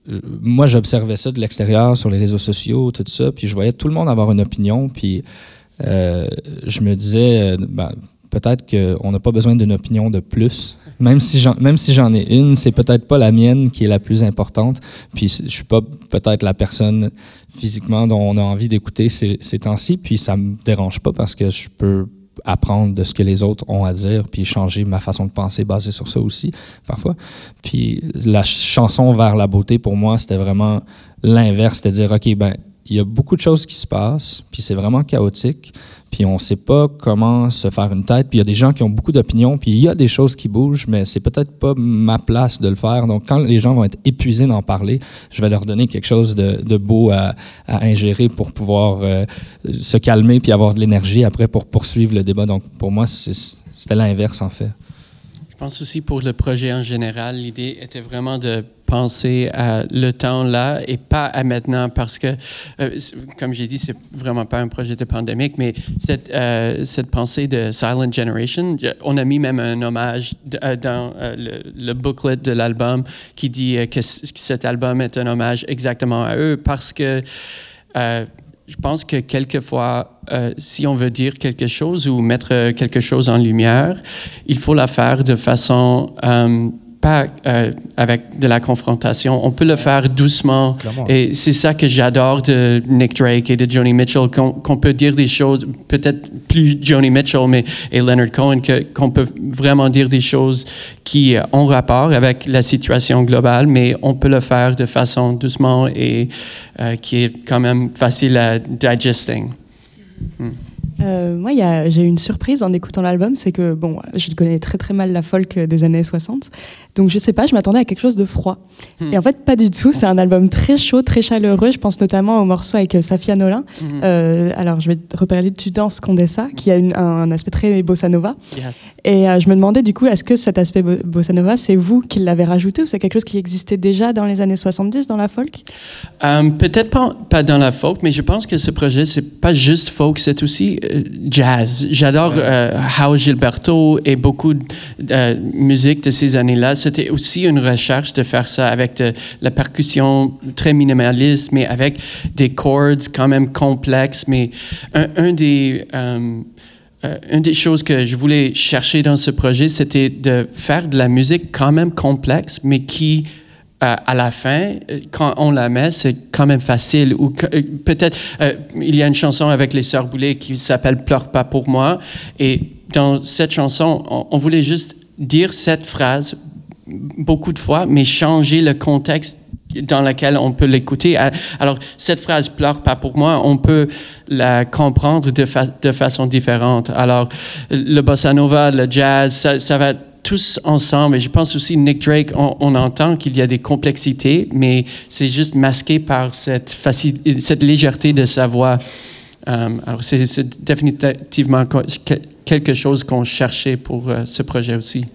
euh, moi, j'observais ça de l'extérieur, sur les réseaux sociaux, tout ça. Puis, je voyais tout le monde avoir une opinion. Puis, euh, je me disais, ben, peut-être qu'on n'a pas besoin d'une opinion de plus. Même si j'en, même si j'en ai une, c'est peut-être pas la mienne qui est la plus importante. Puis je suis pas peut-être la personne physiquement dont on a envie d'écouter ces, ces temps-ci. Puis ça me dérange pas parce que je peux apprendre de ce que les autres ont à dire, puis changer ma façon de penser basée sur ça aussi, parfois. Puis la chanson Vers la beauté, pour moi, c'était vraiment l'inverse, c'est-à-dire, OK, ben, il y a beaucoup de choses qui se passent, puis c'est vraiment chaotique, puis on ne sait pas comment se faire une tête, puis il y a des gens qui ont beaucoup d'opinions, puis il y a des choses qui bougent, mais c'est peut-être pas ma place de le faire. Donc quand les gens vont être épuisés d'en parler, je vais leur donner quelque chose de, beau à, à, ingérer pour pouvoir euh, se calmer puis avoir de l'énergie après pour poursuivre le débat. Donc pour moi, c'était l'inverse en fait. Je pense aussi pour le projet en général, l'idée était vraiment de penser à le temps là et pas à maintenant parce que, euh, comme j'ai dit, c'est vraiment pas un projet de pandémique, mais cette, euh, cette pensée de Silent Generation, on a mis même un hommage euh, dans le, le, booklet de l'album qui dit que, cet album est un hommage exactement à eux parce que je pense que quelquefois, euh, si on veut dire quelque chose ou mettre quelque chose en lumière, il faut la faire de façon euh, pas euh, avec de la confrontation. On peut le faire doucement. Clairement. Et c'est ça que j'adore de Nick Drake et de Joni Mitchell, qu'on qu peut dire des choses, peut-être plus Joni Mitchell mais, et Leonard Cohen, qu'on peut vraiment dire des choses qui ont rapport avec la situation globale, mais on peut le faire de façon doucement et euh, qui est quand même facile à digesting. Hmm. Euh, moi, j'ai eu une surprise en écoutant l'album, c'est que bon, je connais très très mal la folk des années 60, donc je sais pas, je m'attendais à quelque chose de froid. Hmm. Et en fait, pas du tout. C'est un album très chaud, très chaleureux. Je pense notamment au morceau avec euh, Safia Nolin. Mhm. Euh, alors, je vais te reparler de Tu danses Condessa, qui a une- un, aspect très bossa nova. Yes. Et euh, je me demandais du coup, est-ce que cet aspect bo- bossa nova, c'est vous qui l'avez rajouté ou c'est quelque chose qui existait déjà dans les années 70 dans la folk? Peut-être pas, pas dans la folk, mais je pense que ce projet, c'est pas juste folk, c'est aussi jazz. J'adore euh, House Gilberto et beaucoup de euh, musique de ces années-là. C'était aussi une recherche de faire ça avec de, la percussion très minimaliste, mais avec des chords quand même complexes. Mais un, un des... euh, euh, une des choses que je voulais chercher dans ce projet, c'était de faire de la musique quand même complexe, mais qui, euh, à la fin, euh, quand on la met, c'est quand même facile. Ou euh, peut-être, euh, il y a une chanson avec les Sœurs Boulay qui s'appelle Pleure pas pour moi. Et dans cette chanson, on, voulait juste dire cette phrase beaucoup de fois, mais changer le contexte dans lequel on peut l'écouter. Alors, cette phrase pleure pas pour moi, on peut la comprendre de, fa- de façon différente. Alors, le bossa nova, le jazz, ça va tous ensemble. Et je pense aussi, Nick Drake, on, entend qu'il y a des complexités, mais c'est juste masqué par cette, cette légèreté de sa voix. Euh, alors, c'est définitivement quelque chose qu'on cherchait pour euh, ce projet aussi.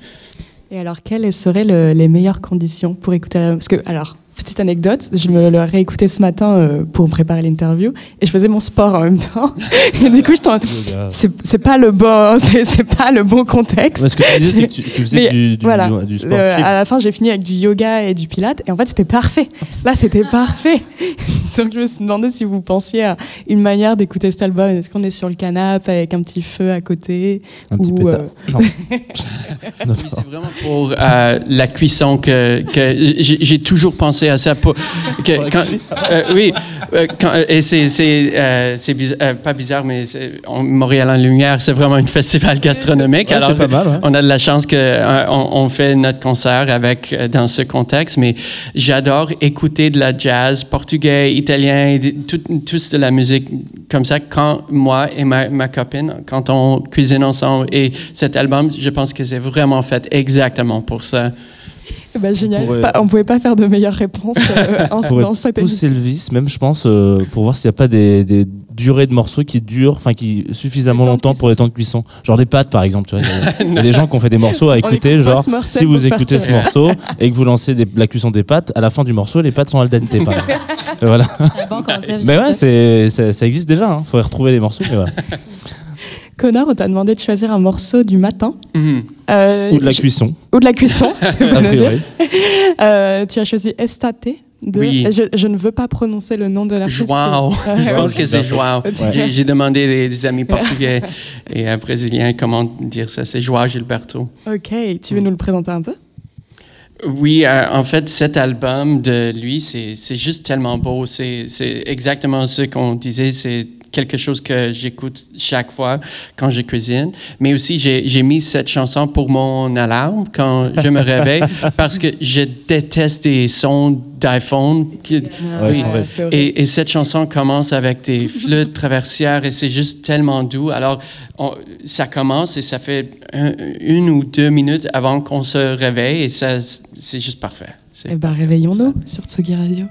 Et alors, quelles seraient le- les meilleures conditions pour écouter l'album Parce que, alors, petite anecdote, je me l'ai réécouté ce matin euh, pour préparer l'interview et je faisais mon sport en même temps. Et du coup, je t'en- Yoga. c'est pas le bon, c'est pas le bon contexte. Ouais, ce que tu disais, c'est que tu- tu faisais du- du- voilà, du Le- sportif. à la fin, j'ai fini avec du yoga et du pilate et en fait, c'était parfait. Là, c'était parfait. Donc, je me suis demandé si vous pensiez à une manière d'écouter cet album. Est-ce qu'on est sur le canapé avec un petit feu à côté Un petit ou, pétard. euh, Non. Oui, c'est vraiment pour euh, la cuisson que, que j'ai toujours pensé à ça. Pour, que, quand, euh, oui, euh, quand- et c'est c'est, euh, c'est bizarre- euh, pas bizarre, mais on- Montréal en lumière, c'est vraiment un festival gastronomique. Ouais, c'est pas mal, ouais. on a de la chance euh, on, fait notre concert avec euh, dans ce contexte. Mais j'adore écouter de la jazz portugais, italien, tout, tous de la musique comme ça. Quand moi et ma, ma copine, quand on cuisine ensemble, et cet album, je pense que c'est vraiment fait exactement pour ça. Ben, génial. On pourrait- Pas- on pouvait pas faire de meilleure réponse euh, en- On dans cette émission. pousser le vice, même je pense, euh, pour voir s'il n'y a pas des, des durées de morceaux qui durent, enfin qui suffisamment longtemps pour les temps de cuisson. Genre des pâtes par exemple. Tu vois, il y a- il y, a des gens qui ont fait des morceaux à écouter, écoute genre si vous écoutez ce morceau et que vous lancez des- la cuisson des pâtes, à la fin du morceau, les pâtes sont al dente. par voilà. Mais ouais, c'est, ça, ça existe déjà. Il faudrait retrouver les morceaux. Mais voilà. Connor, on t'a demandé de choisir un morceau du matin. Mhm. Euh, Ou de la je- cuisson. Ou de la cuisson. Euh, tu as choisi Estate. De, Oui. je, je ne veux pas prononcer le nom de l'artiste. Joao. Je pense que c'est Joao. Ouais. J'ai- demandé des, des amis portugais et euh, brésiliens comment dire ça? C'est Joao Gilberto. Ok, tu veux nous le présenter un peu? Oui, euh, en fait, cet album de lui, c'est c'est juste tellement beau. C'est c'est exactement ce qu'on disait. C'est quelque chose que j'écoute chaque fois quand je cuisine. Mais aussi, j'ai mis cette chanson pour mon alarme quand je me réveille parce que je déteste des sons d'iPhone. qui- Oui. Et, et cette chanson commence avec des flûtes traversières et c'est juste tellement doux. Alors, on- ça commence et ça fait un- une ou deux minutes avant qu'on se réveille et ça, c'est juste parfait. Eh ben, réveillons-nous sur Tsugi Radio.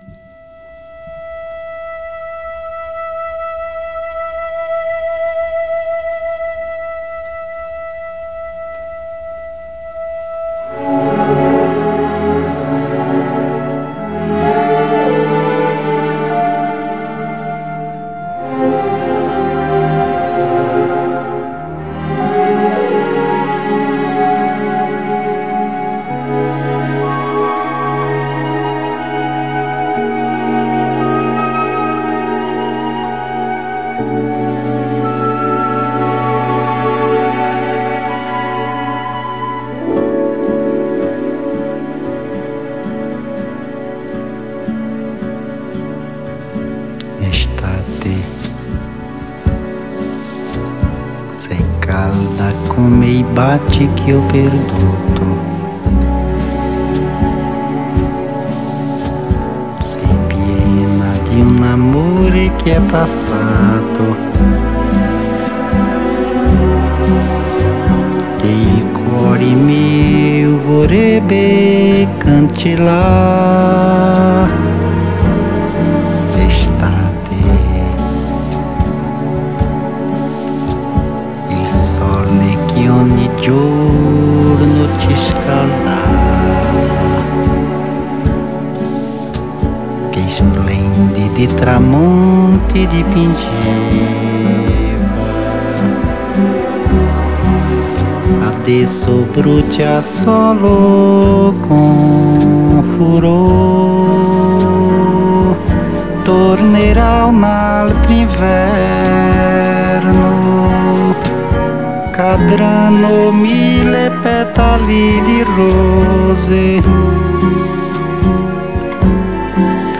Petali di rose.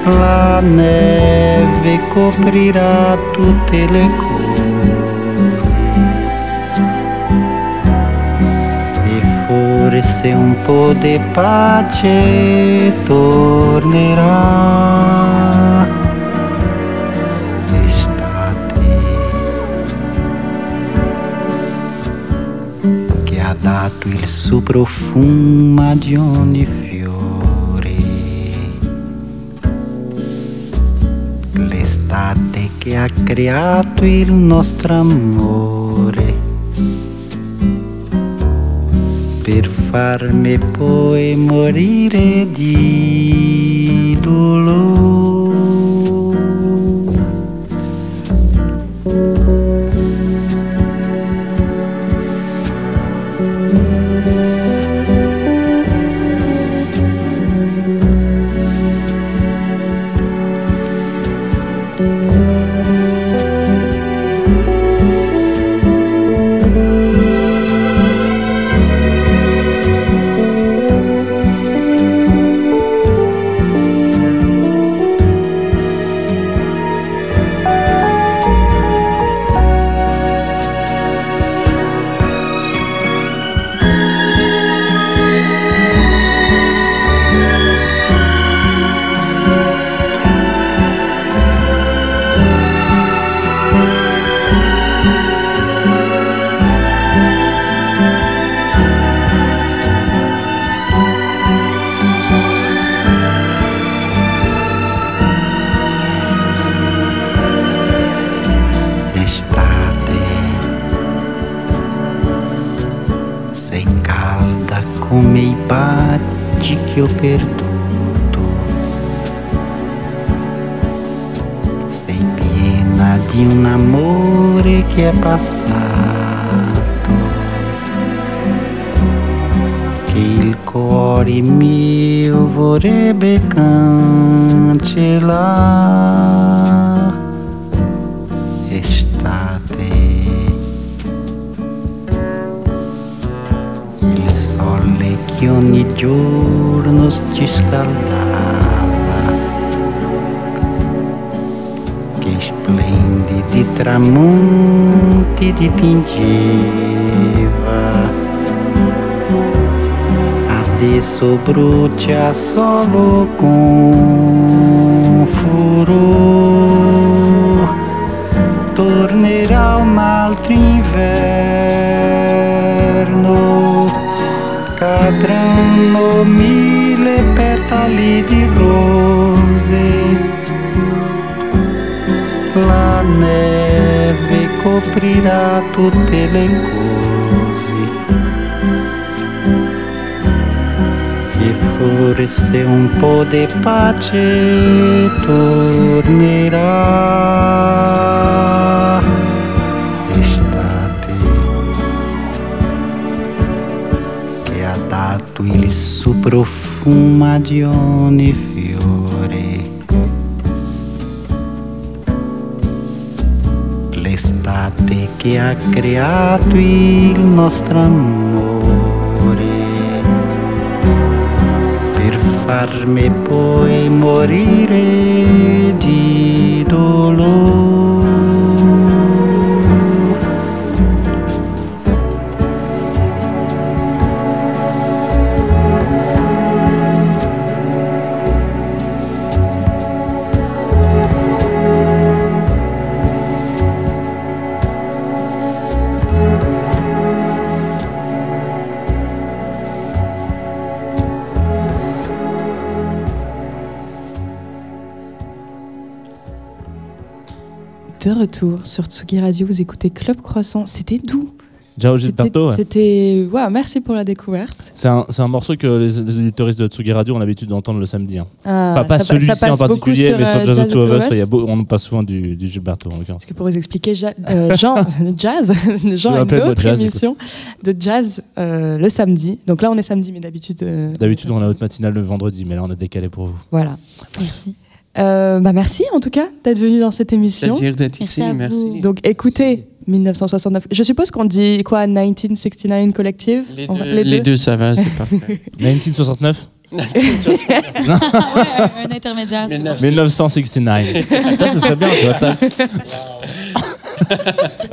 La neve coprirà tutte le cose e forse un po' di pace tornerà. Dato il suo profumo di ogni fiore. L'estate che ha creato il nostro amore per farmi poi morire di dolore. Passato. Che il cuore mio vorrebbe cancellare. Estate. Il sole che ogni giorno ci scaldava. Che splendidi tramonti gente de Pindiva Ade sobrute a solo com furor Tornerá um altro inverno Cadrano mille petali de rosa tutte le cose. E forse un po' di pace tornerà. Estate che ha dato il suo profumo di ogni L'estate che ha creato il nostro amore per farmi poi morire di dolore. Sur Tsugi Radio, vous écoutez Club Croissant. C'était doux. Ciao Gilberto. C'était. Ouais, merci pour la découverte. C'est un, un morceau que les, les de Tsugi Radio ont l'habitude d'entendre le samedi. hein. Ah, pas celui-ci en particulier, sur, mais sur euh, Jazz Jazz of Two of of Us, Us. il y a beau- on passe souvent du, du Gilberto en. Parce que pour vous expliquer, Ja- euh, Jean, jazz, Jean a une autre Jazz, émission de jazz euh, le samedi. Donc là, on est samedi, mais d'habitude. euh, D'habitude, on a notre matinale le vendredi, mais là, on a décalé pour vous. Voilà. Merci. Euh, bah merci en tout cas d'être venu dans cette émission. Plaisir d'être ici, merci. Donc écoutez, 1969. Je suppose qu'on dit quoi 1969 Collective? Les deux, les deux, ça va, c'est parfait. 1969 Ouais, un intermédiaire. c'est bon. 1969. Ça, ce serait bien, tu vois.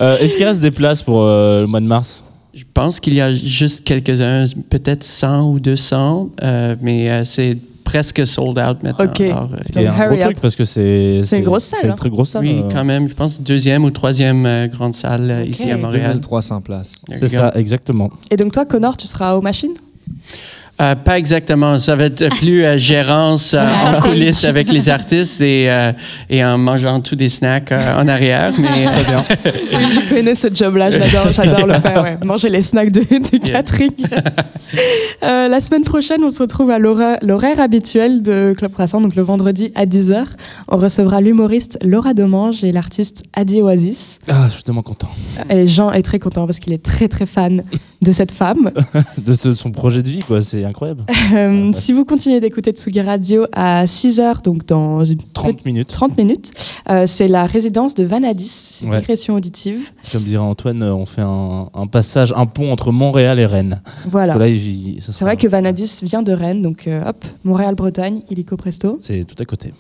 Euh, Est-ce qu'il reste des places pour euh, le mois de mars? Je pense qu'il y a juste quelques-uns, peut-être 100 ou 200, euh, mais euh, c'est presque sold out maintenant. Ok. Alors, euh, Ce qui est un gros up. truc parce que c'est. C'est une grosse salle, C'est une hein. très grosse salle. oui, euh, quand même, je pense deuxième ou troisième euh, grande salle euh, ici à. Montréal. 2300 places. There C'est ça, exactement. Et donc toi, Connor, tu seras aux machines? Euh, pas exactement. Ça va être plus euh, gérance euh, en coulisses avec les artistes et, euh, et en mangeant tous des snacks euh, en arrière. Mais euh, bien. Oui, je connais ce job-là, j'adore, j'adore le faire. ouais. Manger les snacks de, de Catherine. Euh, la semaine prochaine, on se retrouve à l'hora- l'horaire habituel de Club Croissant, donc le vendredi à 10h. On recevra l'humoriste Laura Demange et l'artiste Adi Oasis. Ah, je suis tellement content Et Jean est très content parce qu'il est très très fan de cette femme. de, de son projet de vie, quoi. C'est incroyable. Euh, si vous continuez d'écouter Tsugi Radio à 6h, donc dans une 30 minutes. 30 minutes, euh, c'est la résidence de Vanadis, c'est Ouais. digression auditive. Comme dirait Antoine, euh, on fait un, un passage, un pont entre Montréal et Rennes. Voilà. C'est sera- vrai que Vanadis vient de Rennes, donc euh, hop, Montréal-Bretagne, illico presto. C'est tout à côté.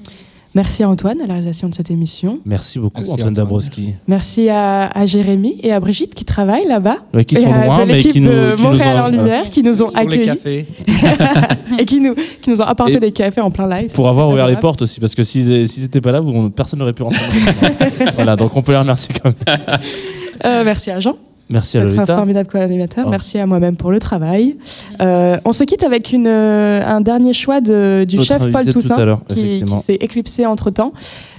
Merci à Antoine à la réalisation de cette émission. Merci beaucoup, Merci, Antoine Antoine. Dabrowski. Merci à, à Jérémy et à Brigitte qui travaillent là-bas. Ouais, qui Et sont à- loin, mais qui nous, de qui nous ont- en Lumière qui nous ont les accueillis cafés. et qui nous, qui nous ont apporté Et- des cafés en plein live. Pour avoir ouvert les portes aussi, parce que s'ils s'ils n'étaient pas là, vous- personne n'aurait pu rentrer. voilà, donc on peut les remercier quand même. Euh, merci à Jean. Merci à d'être un Lolita. formidable co-animateur. Oh. Merci à moi-même pour le travail. Euh, on se quitte avec une, euh, un dernier choix de, du Notre chef Paul Toussaint qui, s'est éclipsé entre-temps.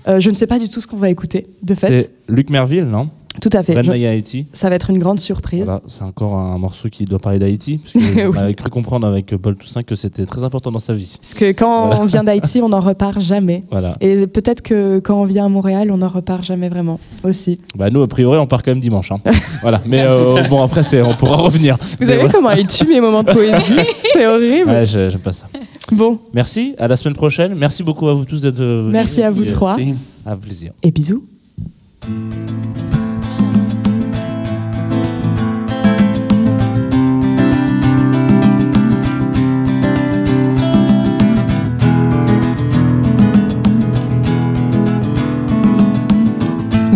Euh, je ne sais pas du tout ce qu'on va écouter, de fait. C'est Luc Merville, non? Tout à fait. Red Je- Haïti. Ça va être une grande surprise. Voilà, c'est encore un morceau qui doit parler d'Haïti. Parce que Oui. on avait cru comprendre avec Paul Toussaint que c'était très important dans sa vie. Parce que quand Voilà. on vient d'Haïti, on n'en repart jamais. Voilà. Et peut-être que quand on vient à Montréal, on n'en repart jamais vraiment aussi. Bah, nous, a priori, on part quand même dimanche. hein. voilà. Mais euh, bon, après, c'est- on pourra revenir. Vous Mais avez vu voilà. comment il tue mes moments de poésie? C'est horrible. Ouais, je- j'aime pas ça. Bon, Merci, à la semaine prochaine. Merci beaucoup à vous tous d'être venus. Merci à vous Et, trois. Merci. À plaisir. et bisous.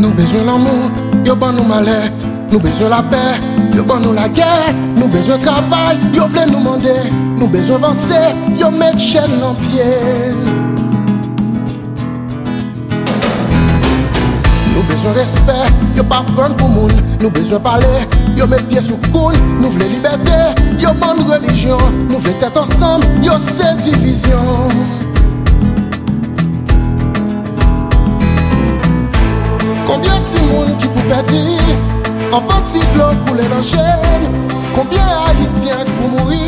Nou bezwen l'amou, yo ban nou male Nou bezwen la pe, yo ban nou la gè Nou bezwen travay, yo vle nou mande Nou bezwen vansè, yo met chèn nan pye Nou bezwen respè, yo pa pran pou moun. Nou bezwen pale, yo met pye sou koun Nou vle libertè, yo ban nou religion. Nou vle tèt ansam, yo se divizyon Konbyen ti moun ki pou pedi Anvan ti blok pou lè nan jen Konbyen haisyen ki pou mouri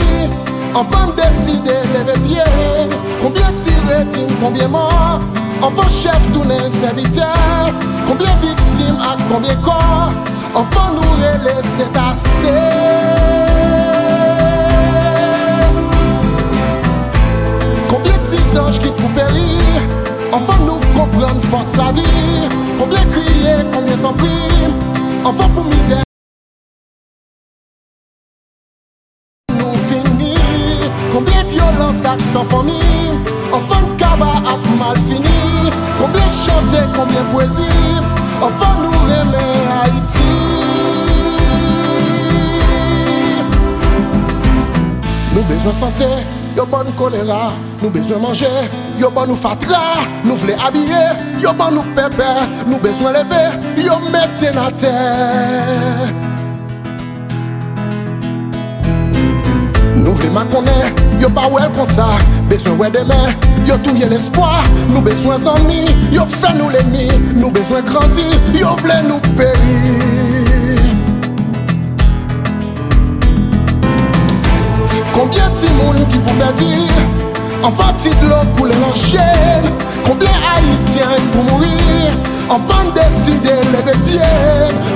Anvan deside leve bien Konbyen ti retin, konbyen man Anvan chef toune servite Konbyen viktim ak konbyen kon Anvan nou rele se tase Combien de anges qui te font périr Enfin nous Kompran fos la vi Kombien kriye, kombien tan pri Anfan pou mizè Nou vini Kombien violans ak san fami Anfan kaba ak mal fini. Kombien chante, kombien poezi Anfan nou reme Haiti Nou bezwen sante yo bon choléra Nous besoin manger, yo bon nous fatra Nous voulons habiller, yo bon nous pépé Nous besoin lever, yo mette na terre. Nous voulons ma yo pas well comme ça. Besoin ouais demain, Yo touye l'espoir, nous besoin d'amis Yo fait nous l'ennemi, nous besoin grandir Yo vle nous périr Combien de monde qui pouvait dire Enfant de l'eau coule en chaîne. Combien haïtiens pour mourir Enfant décider lever pied.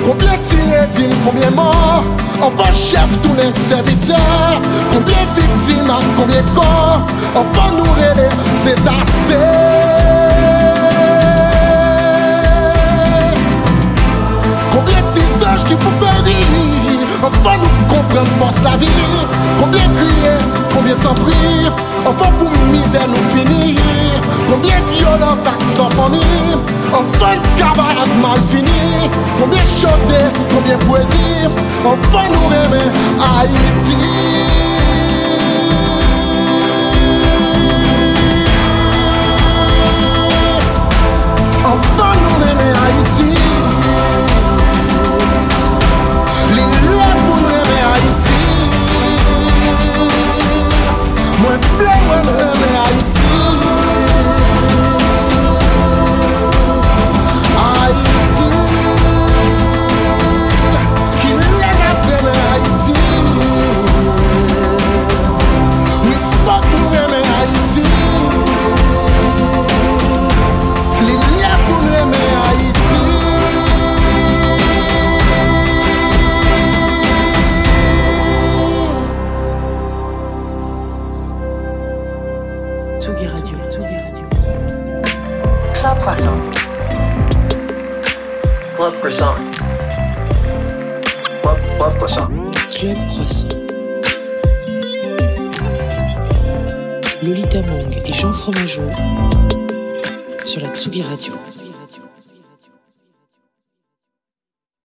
Combien tirés combien morts Enfant chef tous les serviteurs. Combien victimes, combien corps Enfant nous rêver, c'est assez prendre force la vie. Combien crier, combien t'en prier, enfant pour misère nous finir. Combien violence à sans famille, enfant de camarade mal fini. Combien chanter, combien poésie, enfant nous aimer Haïti. Moi fleur Croissant. Club Croissant. Club, Club Croissant. Club Croissant. Lolita Mang et Jean Fromageau sur la Tsugi Radio.